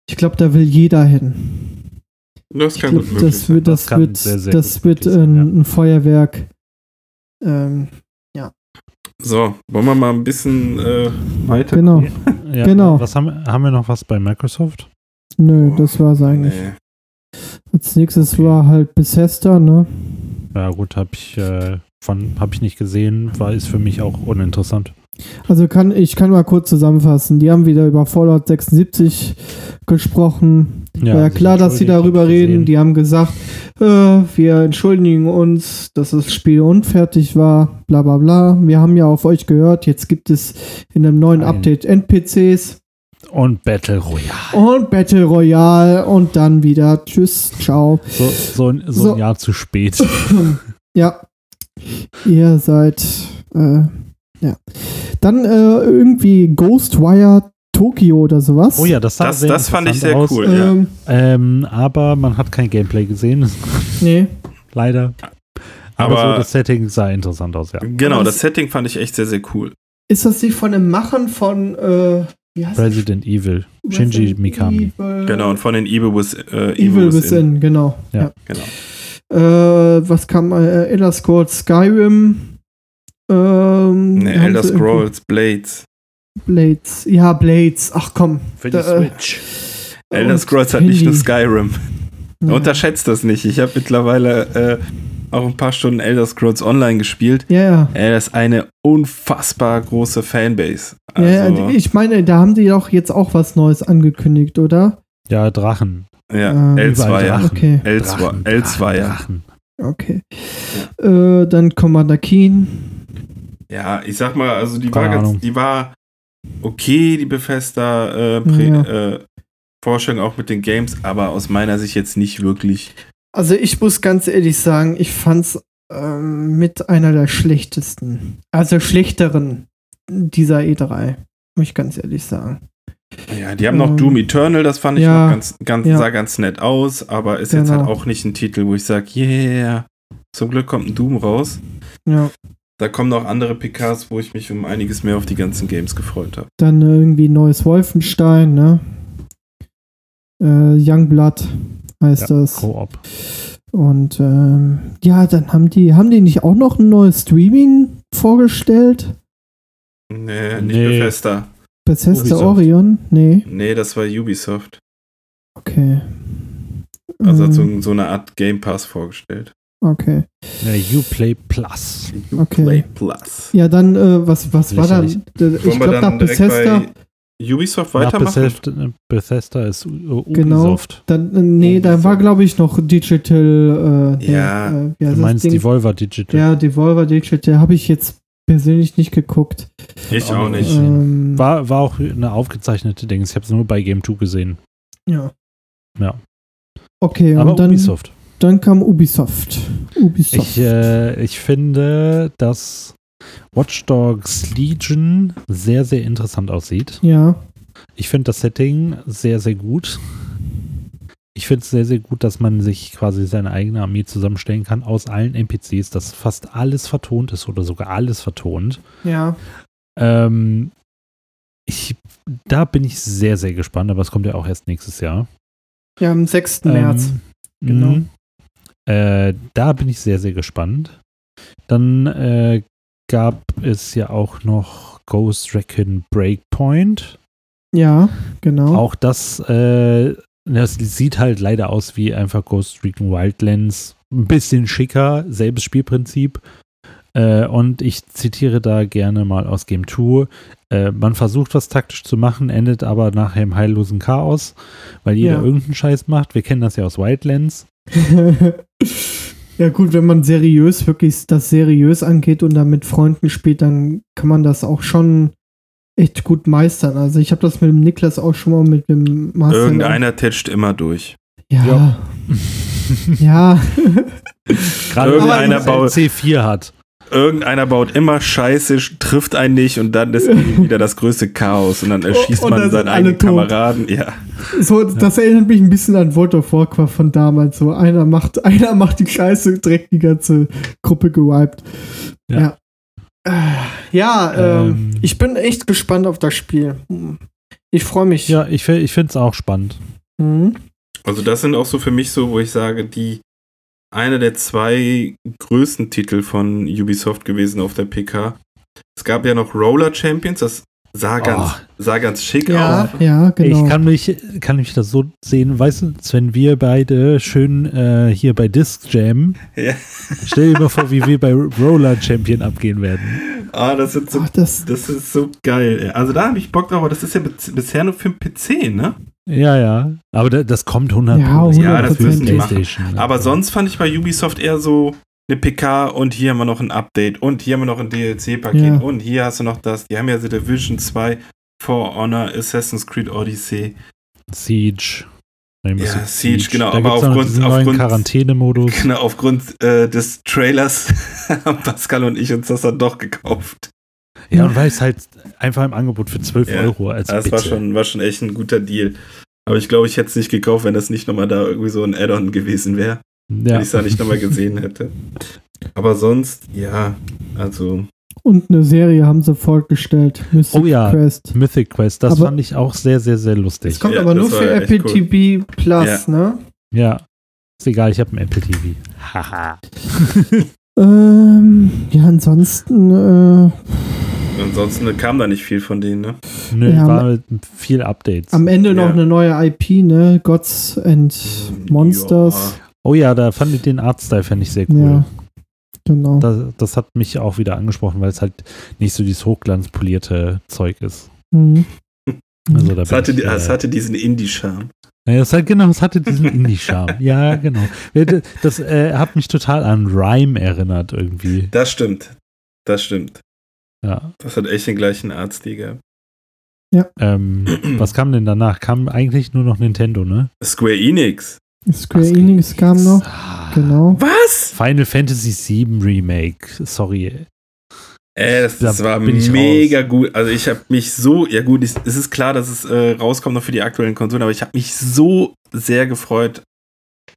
ich glaube, da will jeder hin. Das Ich kann gut möglich das wird, Das das kann wird, sehr, sehr das wird sein, ein, ein Feuerwerk. Ähm, sein. So, wollen wir mal ein bisschen äh, weiter? genau. *laughs* Ja, Genau. Was haben, haben wir noch was bei Microsoft? Nö, das war's eigentlich. Nee. Als nächstes war halt Bethesda, ne? Ja gut, habe ich äh, von habe ich nicht gesehen, war ist für mich auch uninteressant. Also kann ich kann mal kurz zusammenfassen. Die haben wieder über Fallout 76 gesprochen. War ja klar, dass sie darüber reden. Die haben gesagt, äh, wir entschuldigen uns, dass das Spiel unfertig war, bla bla bla. Wir haben ja auf euch gehört, jetzt gibt es in einem neuen Ein- Update NPCs Und Battle Royale. und Battle Royale und dann wieder Tschüss, ciao. So, so, ein- so, So. ein Jahr zu spät. *laughs* Ja, ihr seid, äh, ja. Dann äh, irgendwie Ghostwire Tokyo oder sowas. Oh ja, das sah Das, sehr das fand ich sehr aus. cool, ja. Ähm, Ähm, aber man hat kein Gameplay gesehen. *laughs* nee. Leider. Aber, Aber- so das Setting sah interessant aus, ja. Genau, das das- Setting fand ich echt sehr, sehr cool. Ist das nicht von den Machern von, äh, wie heißt das? Resident Evil. Shinji Mikami. Evil, Genau, und von den Evil, Wis, äh, Evil Within, genau. Ja. Ja. Genau. Äh, was kam? Äh, Elder Scrolls Skyrim. Ähm, Ne, haben Elder Scrolls, Blades. Blades. Ja, Blades. Ach komm. Für die Da, äh, Switch. Elder Und Scrolls hat nicht nur. Skyrim. Ja. Unterschätzt das nicht. Ich habe mittlerweile äh, auch ein paar Stunden Elder Scrolls Online gespielt. Ja, ja. Ey, das ist eine unfassbar große Fanbase. ja, Also, ja, ich meine, da haben die doch jetzt auch was Neues angekündigt, oder? Ja, Drachen. ja, ähm, L2, Überall ja. Drachen. Okay. L2, Drachen, L2, ja. Drachen. Okay. Äh, dann Commander Keen. Ja, ich sag mal, also die war ganz, die war okay, die Bethesda äh, Prä- Ja. äh, Forschung auch mit den Games, aber aus meiner Sicht jetzt nicht wirklich. Also ich muss ganz ehrlich sagen, ich fand's ähm, mit einer der schlechtesten, also schlechteren dieser E3. Muss ich ganz ehrlich sagen. Ja, die haben noch Ähm, Doom Eternal, das fand ich ja, noch ganz, ganz, ja. sah ganz nett aus, aber ist jetzt Genau. halt auch nicht ein Titel, wo ich sage, yeah, zum Glück kommt ein Doom raus. Ja. Da kommen noch andere PKs, wo ich mich um einiges mehr auf die ganzen Games gefreut habe. Dann irgendwie neues Wolfenstein, ne? Äh, Youngblood heißt Ja, das. Co-op. Und ähm, ja, dann haben die, haben die nicht auch noch ein neues Streaming vorgestellt? Nee, nicht Nee. Bethesda. Bethesda Ubisoft. Orion? Nee, Nee, das war Ubisoft. okay. Also hat Ähm, so, so eine Art Game Pass vorgestellt. Okay. Ja, Uplay Plus. Okay. Play Plus. Ja, dann, äh, was, was war da? Lächerlich. Ich glaube, nach Bethesda, bei Ubisoft Nach weitermachen? Bethesda, Bethesda ist Genau. Ubisoft. dann, äh, nee, da war, glaube ich, noch Digital, äh, nee, Ja, äh, wie heißt Du das meinst Ding? Devolver Digital. Ja, Devolver Digital habe ich jetzt persönlich nicht geguckt. Ich auch nicht. nicht. Ähm, War, war auch eine aufgezeichnete Ding. Ich habe es nur bei Game 2 gesehen. ja. Ja. Okay, Aber und dann, Ubisoft. Dann kam Ubisoft. Ubisoft. Ich, äh, ich finde, dass Watch Dogs Legion sehr, sehr interessant aussieht. ja, Ich finde das Setting sehr, sehr gut. Ich finde es sehr, sehr gut, dass man sich quasi seine eigene Armee zusammenstellen kann aus allen NPCs, dass fast alles vertont ist oder sogar alles vertont. ja. Ähm, ich, da bin ich sehr, sehr gespannt, aber es kommt ja auch erst nächstes Jahr. Ja, am 6. März. Ähm, genau. Äh, da bin ich sehr, sehr gespannt. Dann äh, gab es ja auch noch Ghost Recon Breakpoint. Ja, genau. Auch das, äh, das sieht halt leider aus wie einfach Ghost Recon Wildlands. Ein bisschen schicker, selbes Spielprinzip. Äh, und ich zitiere da gerne mal aus Game 2. Äh, man versucht was taktisch zu machen, endet aber nachher im heillosen Chaos, weil jeder Ja. irgendeinen Scheiß macht. Wir kennen das ja aus Wildlands. *laughs* ja, gut, wenn man seriös, wirklich das seriös angeht und dann mit Freunden spielt, dann kann man das auch schon echt gut meistern. Also ich habe das mit dem Niklas auch schon mal mit dem Master. Irgendeiner tätscht immer durch. Ja. Ja. *laughs* Ja. Gerade wenn man baut- C4 hat. Irgendeiner baut immer Scheiße, trifft einen nicht und dann ist wieder das größte Chaos und dann erschießt Und man seinen alle eigenen tot. Kameraden. Ja. So, das erinnert mich ein bisschen an World of Warcraft von damals. So, einer macht, *laughs* einer macht die Scheiße, direkt die ganze Gruppe gewiped. Ja. Ja. Äh, Ja, ähm, Ähm. ich bin echt gespannt auf das Spiel. Ich freue mich. Ja, ich, ich finde es auch spannend. Mhm. Also das sind auch so für mich so, wo ich sage, die einer der zwei größten Titel von Ubisoft gewesen auf der PK. Es gab ja noch Roller Champions, das sah ganz, sah ganz schick Ja, aus. ja, genau. Ich kann mich, kann mich das so sehen, weißt du, wenn wir beide schön äh, hier bei Disc Jam, Ja. stell dir mal vor, wie wir bei Roller Champion abgehen werden. Ah, das sind so das, Das ist so geil. ey. Also da habe ich Bock drauf, aber das ist ja bis- bisher nur für den PC, ne? Ja, ja. Aber da, das kommt 100 Ja, Ja, das müssen die machen. PlayStation. Aber sonst fand ich bei Ubisoft eher so eine PK und hier haben wir noch ein Update und hier haben wir noch ein DLC-Paket Ja. und hier hast du noch das. Die haben ja The Division 2, For Honor, Assassin's Creed Odyssey. Siege. Ja, Six Siege, genau, Da aber aufgrund- aufgrund- Quarantänemodus. *laughs* Genau, aufgrund äh, des Trailers *laughs* haben Pascal und ich uns das dann doch gekauft. Ja, und weil es halt einfach im Angebot für 12 Ja. Euro als Das bitte. war schon, war schon echt ein guter Deal. Aber ich glaube, ich hätte es nicht gekauft, wenn das nicht nochmal da irgendwie so ein Add-on gewesen wäre. ja. Wenn ich es da nicht nochmal gesehen hätte. Aber sonst, ja, also Und eine Serie haben sie vorgestellt. Mystic Oh ja. Quest. Mythic Quest, das Aber- fand ich auch sehr, sehr, sehr lustig. Das kommt Ja, aber nur für Apple cool. TV Plus, ne? Ja. Ist egal, ich habe ein Apple TV. Haha. Ähm, ja, ansonsten, äh, ansonsten kam da nicht viel von denen, ne? Nö, Ja, war viel Updates. am Ende noch Ja. eine neue IP, ne? Gods and Monsters. Oh ja, da fand ich den Artstyle fände ich sehr cool. Ja, genau. Das, das hat mich auch wieder angesprochen, weil es halt nicht so dieses hochglanzpolierte Zeug ist. Mhm. Also da Es bin hatte, ich, es äh, hatte diesen Indie-Charme. Ja, es hat, genau, es hatte diesen Indie-Charme. ja, genau. Ja, Das, das äh, hat mich total an Rhyme erinnert irgendwie. Das stimmt. Das stimmt. Ja. Das hat echt den gleichen Artstil gehabt. Ähm, *clears throat* was kam denn danach? Kam eigentlich nur noch Nintendo, ne? Square Enix. Square Was Enix kam noch, Ah, genau. Was? Final Fantasy VII Remake. Sorry. Ey, das, das Da war mega gut. Also ich habe mich so, ja gut, es es ist klar, dass es äh, rauskommt noch für die aktuellen Konsolen, aber ich habe mich so sehr gefreut.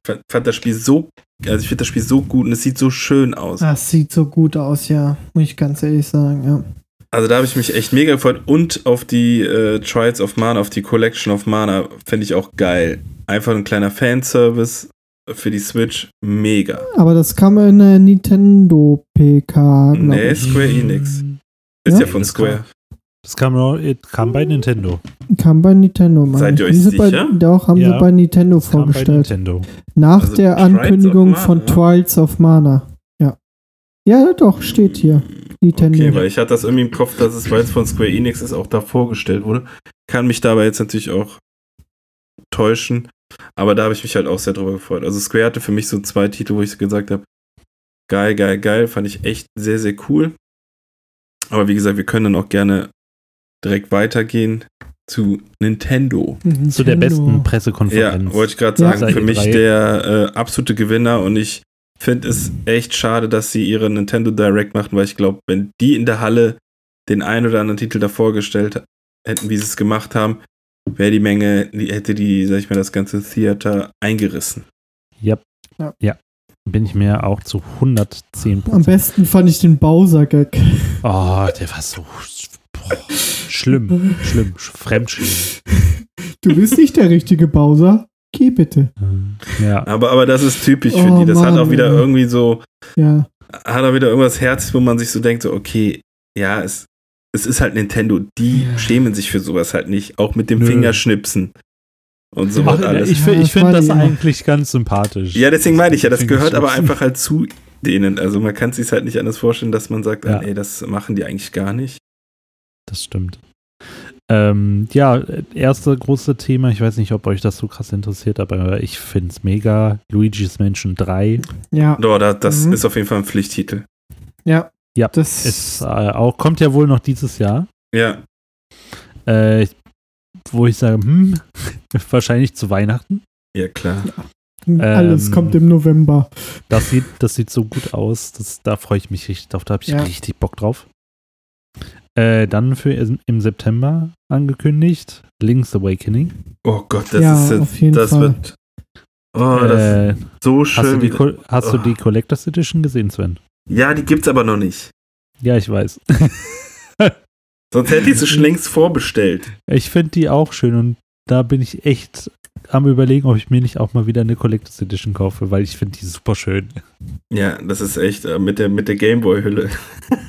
Fand, fand das Spiel so, also ich finde das Spiel so gut und es sieht so schön aus. Das sieht so gut aus, ja. Muss ich ganz ehrlich sagen, ja. Also da habe ich mich echt mega gefreut und auf die äh, Trials of Mana, auf die Collection of Mana finde ich auch geil. Einfach ein kleiner Fanservice für die Switch, mega. Aber das kam in der Nintendo PK, Nee. Square Enix. Ist Ja? ja, von Square. Das kam, äh, kam bei Nintendo. Kam bei Nintendo, meine Seid ihr euch sie bei, sicher? Doch, haben Ja. sie bei Nintendo Das kam bei vorgestellt. Nintendo. Nach Also der Ankündigung Mana, von ja? Trials of Mana. Ja. Ja, doch, steht hier. Nintendo. Okay, weil ich hatte das irgendwie im Kopf, dass es, weil es von Square Enix ist, auch da vorgestellt wurde. Kann mich dabei jetzt natürlich auch täuschen. Aber da habe ich mich halt auch sehr drüber gefreut. Also Square hatte für mich so zwei Titel, wo ich so gesagt habe, geil, geil, geil. Fand ich echt sehr, sehr cool. Aber wie gesagt, wir können dann auch gerne direkt weitergehen zu Nintendo. Nintendo. Zu der besten Ja, Pressekonferenz. wollte ich gerade Ja. sagen, Seit für mich E3. der äh, absolute Gewinner und ich finde es echt schade, dass sie ihre Nintendo Direct machten, weil ich glaube, wenn die in der Halle den einen oder anderen Titel davor gestellt hätten, wie sie es gemacht haben, wäre die Menge, die, hätte die, sag ich mal, das ganze Theater eingerissen. Yep. Ja. ja. Bin ich mir auch zu 110 Am besten fand ich den Bowser-Gag. Oh, der war so schlimm, schlimm, fremdschlimm. Du bist nicht der richtige Bowser. Geh bitte. Ja, Aber, aber das ist typisch für Oh, die. Das hat Mann, auch wieder ey. irgendwie so, Ja. hat auch wieder irgendwas Herz, wo man sich so denkt, so, okay, ja, es, es ist halt Nintendo. Die Ja. schämen sich für sowas halt nicht. Auch mit dem Nö. Fingerschnipsen und so Ach, alles. ich, ich finde das eigentlich ganz sympathisch. Ja, deswegen meine ich ja, das gehört aber einfach halt zu denen. Also man kann sich halt nicht anders vorstellen, dass man sagt, Ja. ey, das machen die eigentlich gar nicht. Das stimmt. Ähm, ja, erste große Thema, ich weiß nicht, ob euch das so krass interessiert, aber ich finde es mega. Luigi's Mansion 3 Ja. Doch, da, das Mhm. ist auf jeden Fall ein Pflichttitel. Ja. Ja, Das ist äh, auch, kommt ja wohl noch dieses Jahr. Ja, Äh, wo ich sage, hm, *laughs* wahrscheinlich zu Weihnachten. ja klar. alles ähm, kommt im November. Das sieht, das sieht so gut aus. Das, da freue ich mich richtig drauf. Da habe ich Ja. richtig Bock drauf. Äh, dann für im September angekündigt Link's Awakening. Oh Gott, das Ja, ist jetzt, auf jeden das Fall. wird oh, das äh, ist so hast du, schön. die. Co- hast du Oh. die Collectors Edition gesehen, Sven? Ja, die gibt's aber noch nicht. Ja, ich weiß. *laughs* Sonst hätte ich sie schon *laughs* längst vorbestellt. Ich finde die auch schön und da bin ich echt am überlegen, ob ich mir nicht auch mal wieder eine Collectors Edition kaufe, weil ich finde die super schön. Ja, das ist echt äh, mit der, mit der Gameboy-Hülle.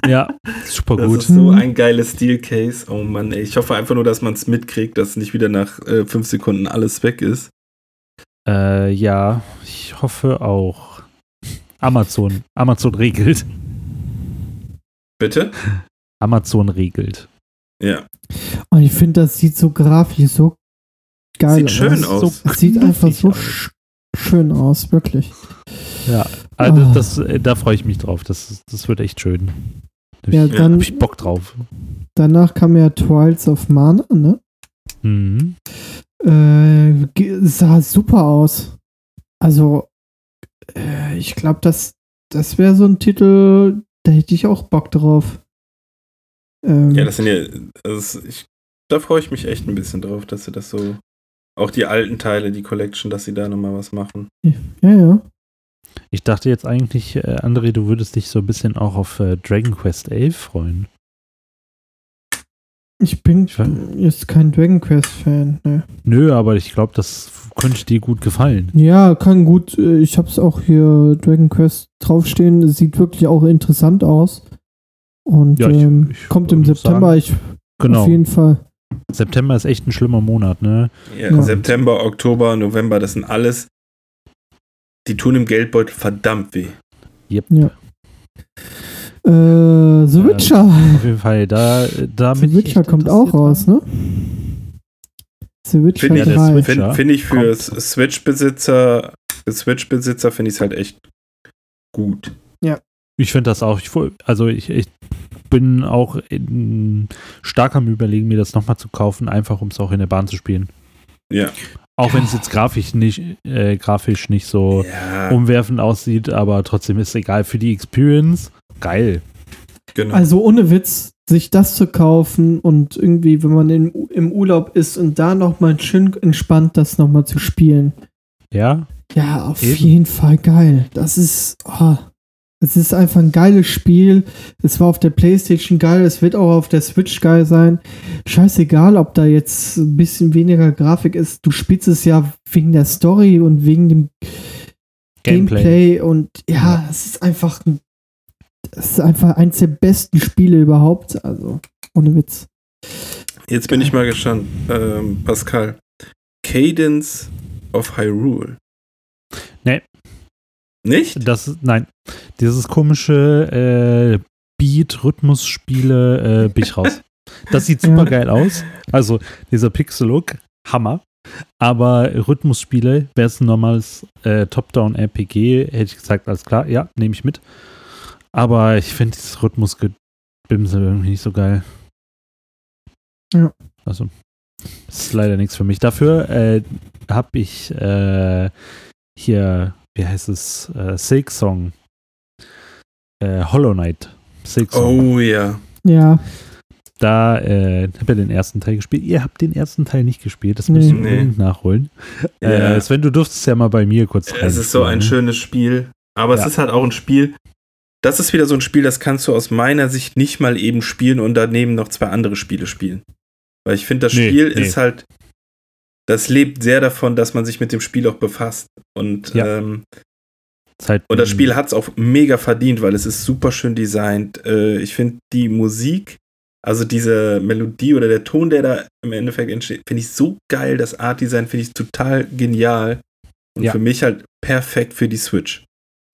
Ja, *laughs* super Das gut. ist so ein geiles Steel-Case. Oh Mann, ey. Ich hoffe einfach nur, dass man es mitkriegt, dass nicht wieder nach äh, fünf Sekunden alles weg ist. Äh, ja, ich hoffe auch. Amazon. Amazon regelt. Bitte? Amazon regelt. Ja. Und ich finde, das sieht so grafisch so geil Sieht schön aus. Es *laughs* sieht einfach so aus. sch schön aus, wirklich. Ja, also Ah. das, äh, da freue ich mich drauf. Das, das wird echt schön. Da hab Ja, ich, dann- hab ich Bock drauf. Danach kam ja Trials of Mana, ne? Mhm. Äh, sah super aus. Also, äh, ich glaube, das, das wäre so ein Titel, da hätte ich auch Bock drauf. Ähm, Ja, das sind ja, also ich, da freue ich mich echt ein bisschen drauf, dass sie das so, auch die alten Teile, die Collection, dass sie da nochmal was machen. ja, ja. Ich dachte jetzt eigentlich, äh, André, du würdest dich so ein bisschen auch auf äh, Dragon Quest 11 freuen. Ich bin Ich jetzt kein Dragon Quest-Fan. Ne. Nö, aber ich glaube, das könnte dir gut gefallen. Ja, kann gut. äh, Ich habe es auch hier Dragon Quest draufstehen. Sieht wirklich auch interessant aus. Und Ja, ich- ähm, ich kommt im September. sagen, ich Genau. auf jeden Fall. September ist echt ein schlimmer Monat, ne? Ja, Ja. September, Oktober, November, das sind alles, die tun im Geldbeutel verdammt weh. Äh, The Witcher. Auf jeden Fall, da, da bin The ich Witcher echt kommt auch raus, ne? The Witcher Finde Ja, der 3. Switch- Finde Ja, find ich für. Switch-Besitzer, für Switch-Besitzer finde ich es halt echt gut. Ich finde das auch. Ich, also ich, ich bin auch in, stark am überlegen, mir das nochmal zu kaufen, einfach um es auch in der Bahn zu spielen. Ja. Auch wenn es jetzt grafisch nicht, äh, grafisch nicht so Ja, umwerfend aussieht, aber trotzdem ist es egal für die Experience. Geil. genau. Also ohne Witz, sich das zu kaufen und irgendwie, wenn man in, im Urlaub ist und da nochmal schön entspannt das nochmal zu spielen. Ja, Ja, auf Eben. jeden Fall geil. Das ist, oh, es ist einfach ein geiles Spiel. Es war auf der Playstation geil, es wird auch auf der Switch geil sein. Scheißegal, ob da jetzt ein bisschen weniger Grafik ist. Du spielst es ja wegen der Story und wegen dem Gameplay. Gameplay, und ja, es ist einfach ein, es ist einfach eins der besten Spiele überhaupt. Also, ohne Witz. Jetzt bin ich mal gespannt, ähm, Pascal. Cadence of Hyrule. Nee. Nicht? Das, nein, dieses komische äh, Beat-Rhythmus-Spiele äh, bin ich raus. *laughs* Das sieht super geil aus. Also dieser Pixel-Look, Hammer. Aber Rhythmusspiele, wäre es ein normales äh, Top-Down-RPG, hätte ich gesagt, alles klar, ja, nehme ich mit. Aber ich finde dieses Rhythmusgebimsel irgendwie nicht so geil. Ja. Also, das ist leider nichts für mich. Dafür äh, habe ich äh, hier, wie heißt es, äh, Silk Song. Äh, Hollow Knight. Silk Song. Oh ja. Ja, Da äh, habe ich den ersten Teil gespielt. Ihr habt den ersten Teil nicht gespielt, das müsst ihr Nee. unbedingt nachholen. Ja. Äh, Sven, du durftest ja mal bei mir kurz Es ist so ein ne? schönes Spiel. Aber Ja. es ist halt auch ein Spiel. Das ist wieder so ein Spiel, das kannst du aus meiner Sicht nicht mal eben spielen und daneben noch zwei andere Spiele spielen. Weil ich finde, das Nee, Spiel nee. ist halt. Das lebt sehr davon, dass man sich mit dem Spiel auch befasst. Und, Ja. ähm, Ist halt und das Spiel hat es auch mega verdient, weil es ist super schön designt. Äh, ich finde die Musik, also diese Melodie oder der Ton, der da im Endeffekt entsteht, finde ich so geil. Das Art-Design finde ich total genial. Und Ja. für mich halt perfekt für die Switch.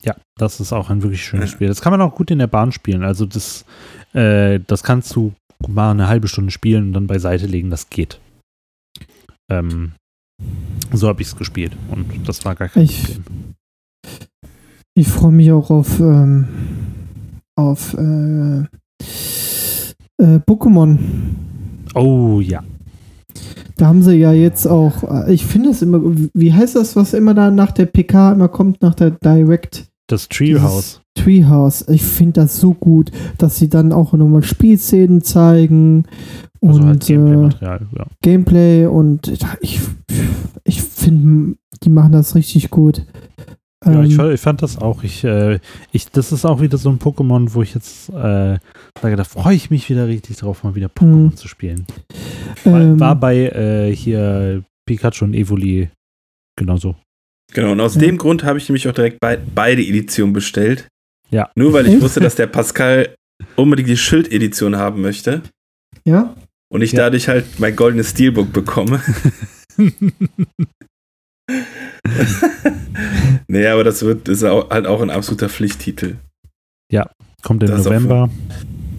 Ja, das ist auch ein wirklich schönes. Spiel. Das kann man auch gut in der Bahn spielen. Also das, äh, das kannst du mal eine halbe Stunde spielen und dann beiseite legen. Das geht. Ähm, so habe ich es gespielt und das war gar kein Ich- Problem. ich freue mich auch auf, ähm, auf äh, äh, Pokémon. Oh ja. Da haben sie ja jetzt auch, äh, ich finde es immer, wie heißt das, was immer da nach der PK immer kommt, nach der Direct? Das Treehouse. Treehouse. Ich finde das so gut, dass sie dann auch nochmal Spielszenen zeigen Also und halt äh, Gameplay-Material. Ja. Gameplay und ich, ich finde, die machen das richtig gut. Ja, ich, Ähm, fand- ich fand das auch. Ich, äh, ich, das ist auch wieder so ein Pokémon, wo ich jetzt äh, sage, da freue ich mich wieder richtig drauf, mal wieder Pokémon Mhm. zu spielen. War, ähm, war bei äh, hier Pikachu und Evoli genauso. Genau, und aus Ja. dem Grund habe ich nämlich auch direkt bei, beide Editionen bestellt. Ja. Nur weil ich wusste, dass der Pascal unbedingt die Schild-Edition haben möchte. ja, Und ich Ja. dadurch halt mein goldenes Steelbook bekomme. *laughs* nee, aber das wird ist auch, halt auch ein absoluter Pflichttitel. Kommt im Das November.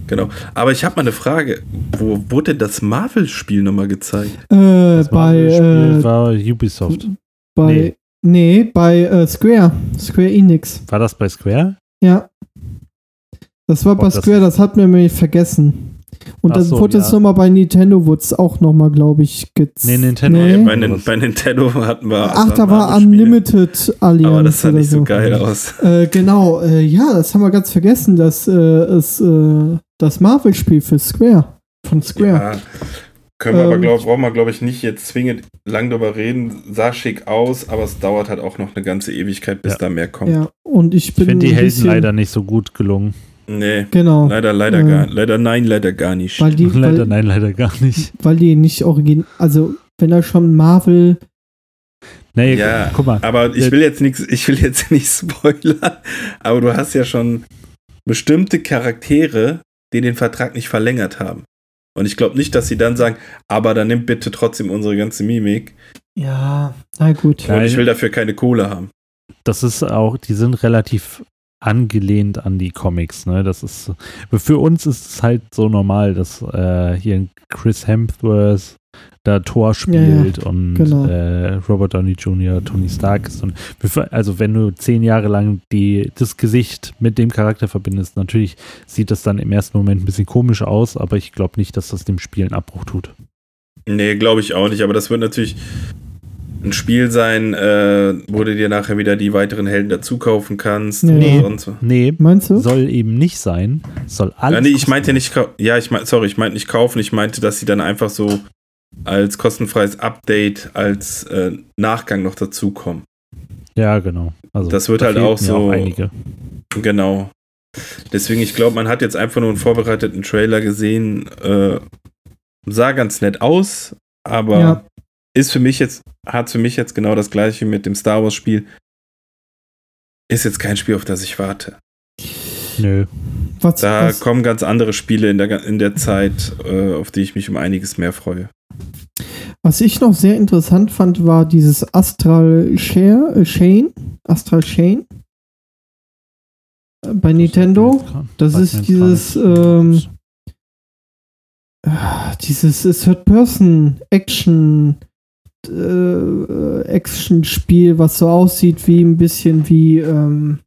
Genau. Aber ich habe mal eine Frage. Wo wurde das Marvel-Spiel nochmal gezeigt? Äh, Das bei, Marvel-Spiel äh, war Ubisoft. bei, nee, bei äh, Square. Square Enix. War das bei Square? Ja. Das war bei Oh, das- Square, das hat mir nämlich vergessen. Und dann so, wurde es ja. nochmal bei Nintendo, wurde es auch nochmal, glaube ich, gezeigt. Nee, Nintendo- Nee. Bei, Nin- bei Nintendo hatten wir. Ach, da war. Unlimited Alliance. Aber das sah oder nicht so geil aus. Äh, genau, äh, ja, das haben wir ganz vergessen, dass äh, es äh, das Marvel-Spiel für Square. Von Square. Ja. Können wir aber, Ähm, glaub, brauchen wir, glaube ich, nicht jetzt zwingend lang drüber reden. Sah schick aus, aber es dauert halt auch noch eine ganze Ewigkeit, bis Ja. da mehr kommt. Ja, und ich Ich bin finde die Helden leider nicht so gut gelungen. Nee, Genau, leider, leider Äh, gar Leider nein, leider gar nicht. weil die, *laughs* leider, weil, nein, leider gar nicht. weil die nicht original, also wenn er schon Marvel, Nee, Ja, guck mal. Aber ich will jetzt nichts, ich will jetzt *laughs* nicht spoilern, aber du hast ja schon bestimmte Charaktere, die den Vertrag nicht verlängert haben. Und ich glaube nicht, dass sie dann sagen, aber dann nimmt bitte trotzdem unsere ganze Mimik ja, na gut. Ja. und ich will dafür keine Kohle haben. das ist auch, die sind relativ angelehnt an die Comics, ne? Das ist, für uns ist es halt so normal, dass äh, hier Chris Hemsworth da Thor spielt und genau. äh, Robert Downey Jr. Tony Stark ist. Und wir- also wenn du zehn Jahre lang die, das Gesicht mit dem Charakter verbindest, natürlich sieht das dann im ersten Moment ein bisschen komisch aus, aber ich glaube nicht, dass das dem Spiel einen Abbruch tut. Nee, glaube ich auch nicht, aber das wird natürlich ein Spiel sein, äh, wo du dir nachher wieder die weiteren Helden dazu kaufen kannst. Nee. und sonst was. Nee, Meinst du? soll eben nicht sein. Soll alles. Ja, nee, ich meinte nicht, ja, ich meinte, sorry, ich meinte nicht kaufen, ich meinte, dass sie dann einfach so als kostenfreies Update, als äh, Nachgang noch dazukommen. Ja, genau. Also, Das wird da halt auch so- einige. Genau. Deswegen, ich glaube, man hat jetzt einfach nur einen vorbereiteten Trailer gesehen. Äh, sah ganz nett aus, aber Ja. Ist für mich jetzt, hat für mich jetzt genau das gleiche mit dem Star Wars Spiel. Ist jetzt kein Spiel, auf das ich warte. Nö. Was, Da was, kommen ganz andere Spiele in der, in der Zeit, äh, auf die ich mich um einiges mehr freue. was ich noch sehr interessant fand, war dieses Astral Share, äh, Chain. Astral Chain. Äh, Bei Nintendo. Das ist dieses, ähm, Ah, Dieses Third-Person-Action äh, Action-Spiel, was so aussieht wie ein bisschen wie ähm,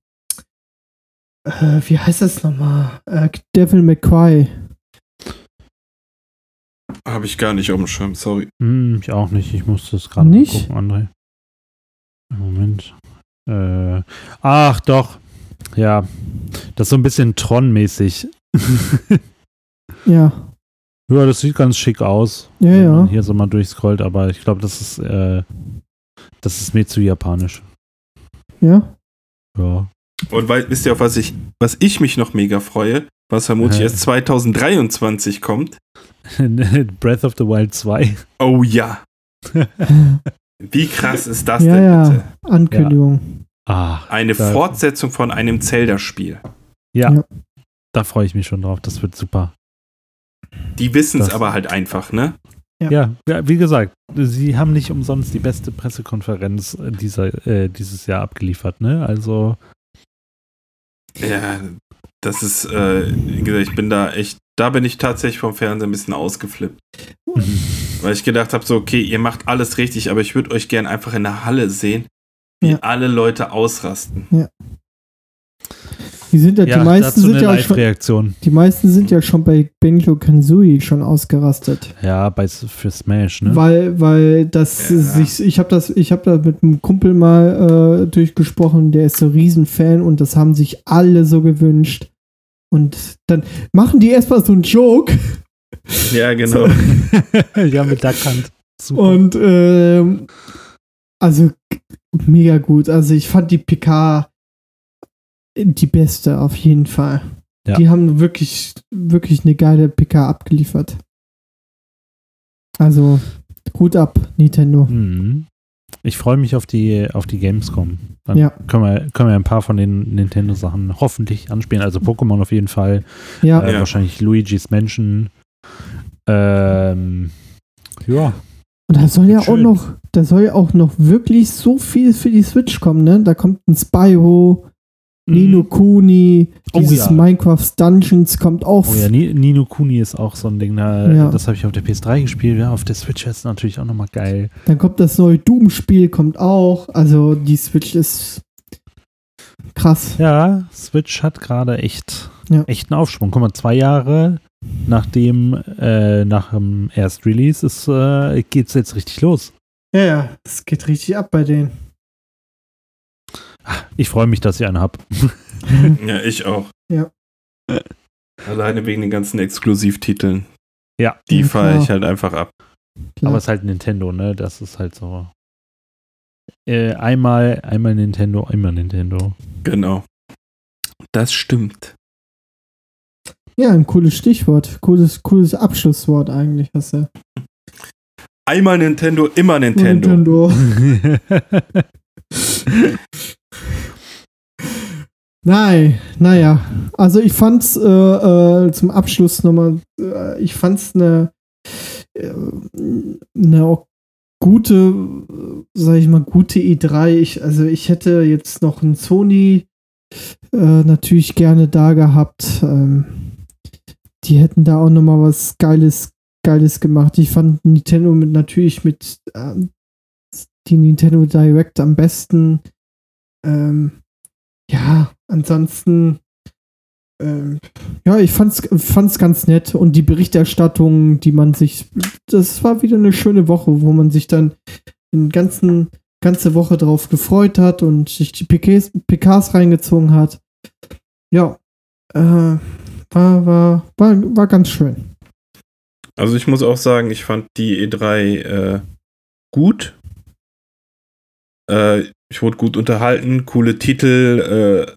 äh, wie heißt das nochmal? Äh, Devil May Cry. Habe ich gar nicht auf dem Schirm, sorry. Hm, ich auch nicht. Ich muss das gerade gucken, André. Moment. Äh, ach, doch. Ja. Das ist so ein bisschen Tron-mäßig. Ja, ja, das sieht ganz schick aus. ja, wenn man ja. Hier so mal durchscrollt, aber ich glaube, das ist, äh, das ist mir zu japanisch. Ja. Ja. Und weil, wisst ihr, auf was ich, was ich mich noch mega freue, was vermutlich Hä? erst 2023 kommt? *laughs* Breath of the Wild 2. Oh ja. *laughs* Wie krass ist das Ja, denn ja. bitte? Ankündigung. Ah, Eine Da- Fortsetzung von einem Zelda-Spiel. ja. Ja. Da freue ich mich schon drauf. Das wird super. Die wissen es aber halt einfach, ne? Ja. Ja. ja, wie gesagt, sie haben nicht umsonst die beste Pressekonferenz äh, dieser, äh, dieses Jahr abgeliefert, ne? Also, Ja, das ist, äh, wie gesagt, ich bin da echt, da bin ich tatsächlich vom Fernsehen ein bisschen ausgeflippt. *laughs* Weil ich gedacht habe, so, okay, ihr macht alles richtig, aber ich würde euch gern einfach in der Halle sehen, wie Ja. alle Leute ausrasten. Die sind ja, ja, die meisten sind ja schon, die meisten sind ja schon bei Benjo Kanzui schon ausgerastet. Ja, bei, für Smash, ne? Weil, weil das Ja. sich, ich habe das, ich habe da mit einem Kumpel mal äh, durchgesprochen, der ist so ein Riesenfan und das haben sich alle so gewünscht. Und dann machen die erstmal so einen Joke Ja, *laughs* genau. *laughs* ja, mit der Kant. Super. und ähm, also mega gut. Also ich fand die PK die beste auf jeden Fall. Ja. Die haben wirklich, wirklich eine geile PK abgeliefert. Also Hut ab, Nintendo. Mhm. Ich freue mich auf die, auf die Gamescom. Dann Ja. können, wir, können wir ein paar von den Nintendo-Sachen hoffentlich anspielen. Also Pokémon auf jeden Fall. Ja, Äh, Ja. Wahrscheinlich Luigi's Mansion. Ähm, ja. Und da soll ja auch Schön. noch, da soll ja auch noch wirklich so viel für die Switch kommen, ne? Da kommt ein Spyro, Nino Kuni, Oh dieses ja. Minecraft Dungeons kommt auch. Oh ja, Ni- Nino Kuni ist auch so ein Ding. Da, Ja. Das habe ich auf der PS3 gespielt. Ja, auf der Switch ist natürlich auch nochmal geil. Dann kommt das neue Doom-Spiel, kommt auch. Also die Switch ist krass. Ja, Switch hat gerade echt, Ja. echt einen Aufschwung. Guck mal, zwei Jahre nachdem, äh, nach dem Erst-Release äh, geht's jetzt richtig los. Ja, ja, es geht richtig ab bei denen. Ich freue mich, dass ich eine habe. Ja, ich auch. Ja. Alleine wegen den ganzen Exklusivtiteln. Ja. Die Ja, fahre ich halt einfach ab. Klar. Aber es ist halt Nintendo, ne? Das ist halt so. Äh, einmal, einmal Nintendo, einmal Nintendo. Genau. Das stimmt. ja, ein cooles Stichwort. Cooles, cooles Abschlusswort eigentlich, hast du. Einmal Nintendo, immer Nintendo. Nintendo. *laughs* *laughs* Nein, naja. Also ich fand's äh, äh, zum Abschluss nochmal, äh, ich fand's eine, äh, eine gute, äh, sag ich mal, gute E3. Ich, also ich hätte jetzt noch ein Sony äh, natürlich gerne da gehabt. Ähm, die hätten da auch nochmal was Geiles, Geiles gemacht. Ich fand Nintendo mit natürlich mit ähm, die Nintendo Direct am besten. Ähm, ja, ansonsten, ähm, ja, ich fand's, fand's ganz nett und die Berichterstattung, die man sich, das war wieder eine schöne Woche, wo man sich dann den ganzen, ganze Woche drauf gefreut hat und sich die PKs, reingezogen hat. Ja, äh, war, war, war, war ganz schön. Also ich muss auch sagen, ich fand die E3 äh, gut. Äh, ich wurde gut unterhalten, coole Titel, äh,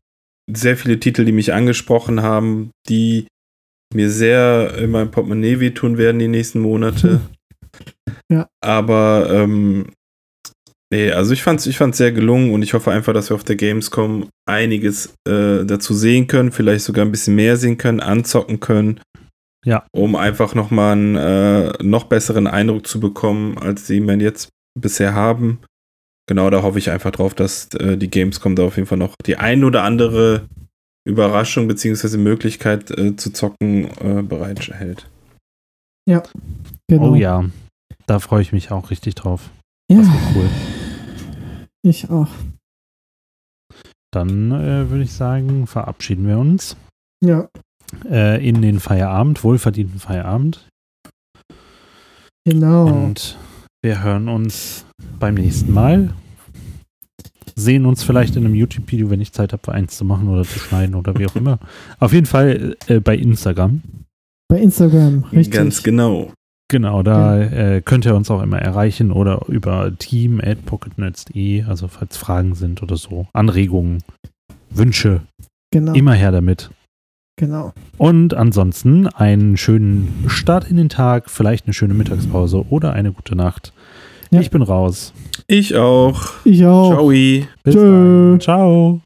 sehr viele Titel, die mich angesprochen haben, die mir sehr in meinem Portemonnaie wehtun werden die nächsten Monate. *laughs* Ja. Aber ähm, nee, also ich fand's, ich fand's sehr gelungen und ich hoffe einfach, dass wir auf der Gamescom einiges äh, dazu sehen können, vielleicht sogar ein bisschen mehr sehen können, anzocken können Ja. um einfach nochmal einen äh, noch besseren Eindruck zu bekommen, als den wir jetzt bisher haben. Genau, da hoffe ich einfach drauf, dass äh, die Gamescom da auf jeden Fall noch die ein oder andere Überraschung bzw. Möglichkeit äh, zu zocken äh, bereithält. Genau. Oh ja, da freue ich mich auch richtig drauf. ja Das wird cool. ich auch. Dann äh, würde ich sagen, verabschieden wir uns Ja, äh, in den Feierabend, wohlverdienten Feierabend. genau. Und wir hören uns beim nächsten Mal. Sehen uns vielleicht in einem YouTube-Video, wenn ich Zeit habe, eins zu machen oder zu schneiden oder wie auch immer. *laughs* Auf jeden Fall äh, bei Instagram. Bei Instagram, richtig. Ganz genau. Genau, da äh, könnt ihr uns auch immer erreichen oder über team.pocketnerds.de, also falls Fragen sind oder so, Anregungen, Wünsche, genau. immer her damit. Genau. Und ansonsten einen schönen Start in den Tag, vielleicht eine schöne Mittagspause oder eine gute Nacht. Ja. Ich bin raus. Ich auch. Ich auch. Ciao. Bis Tschö. dann. Ciao.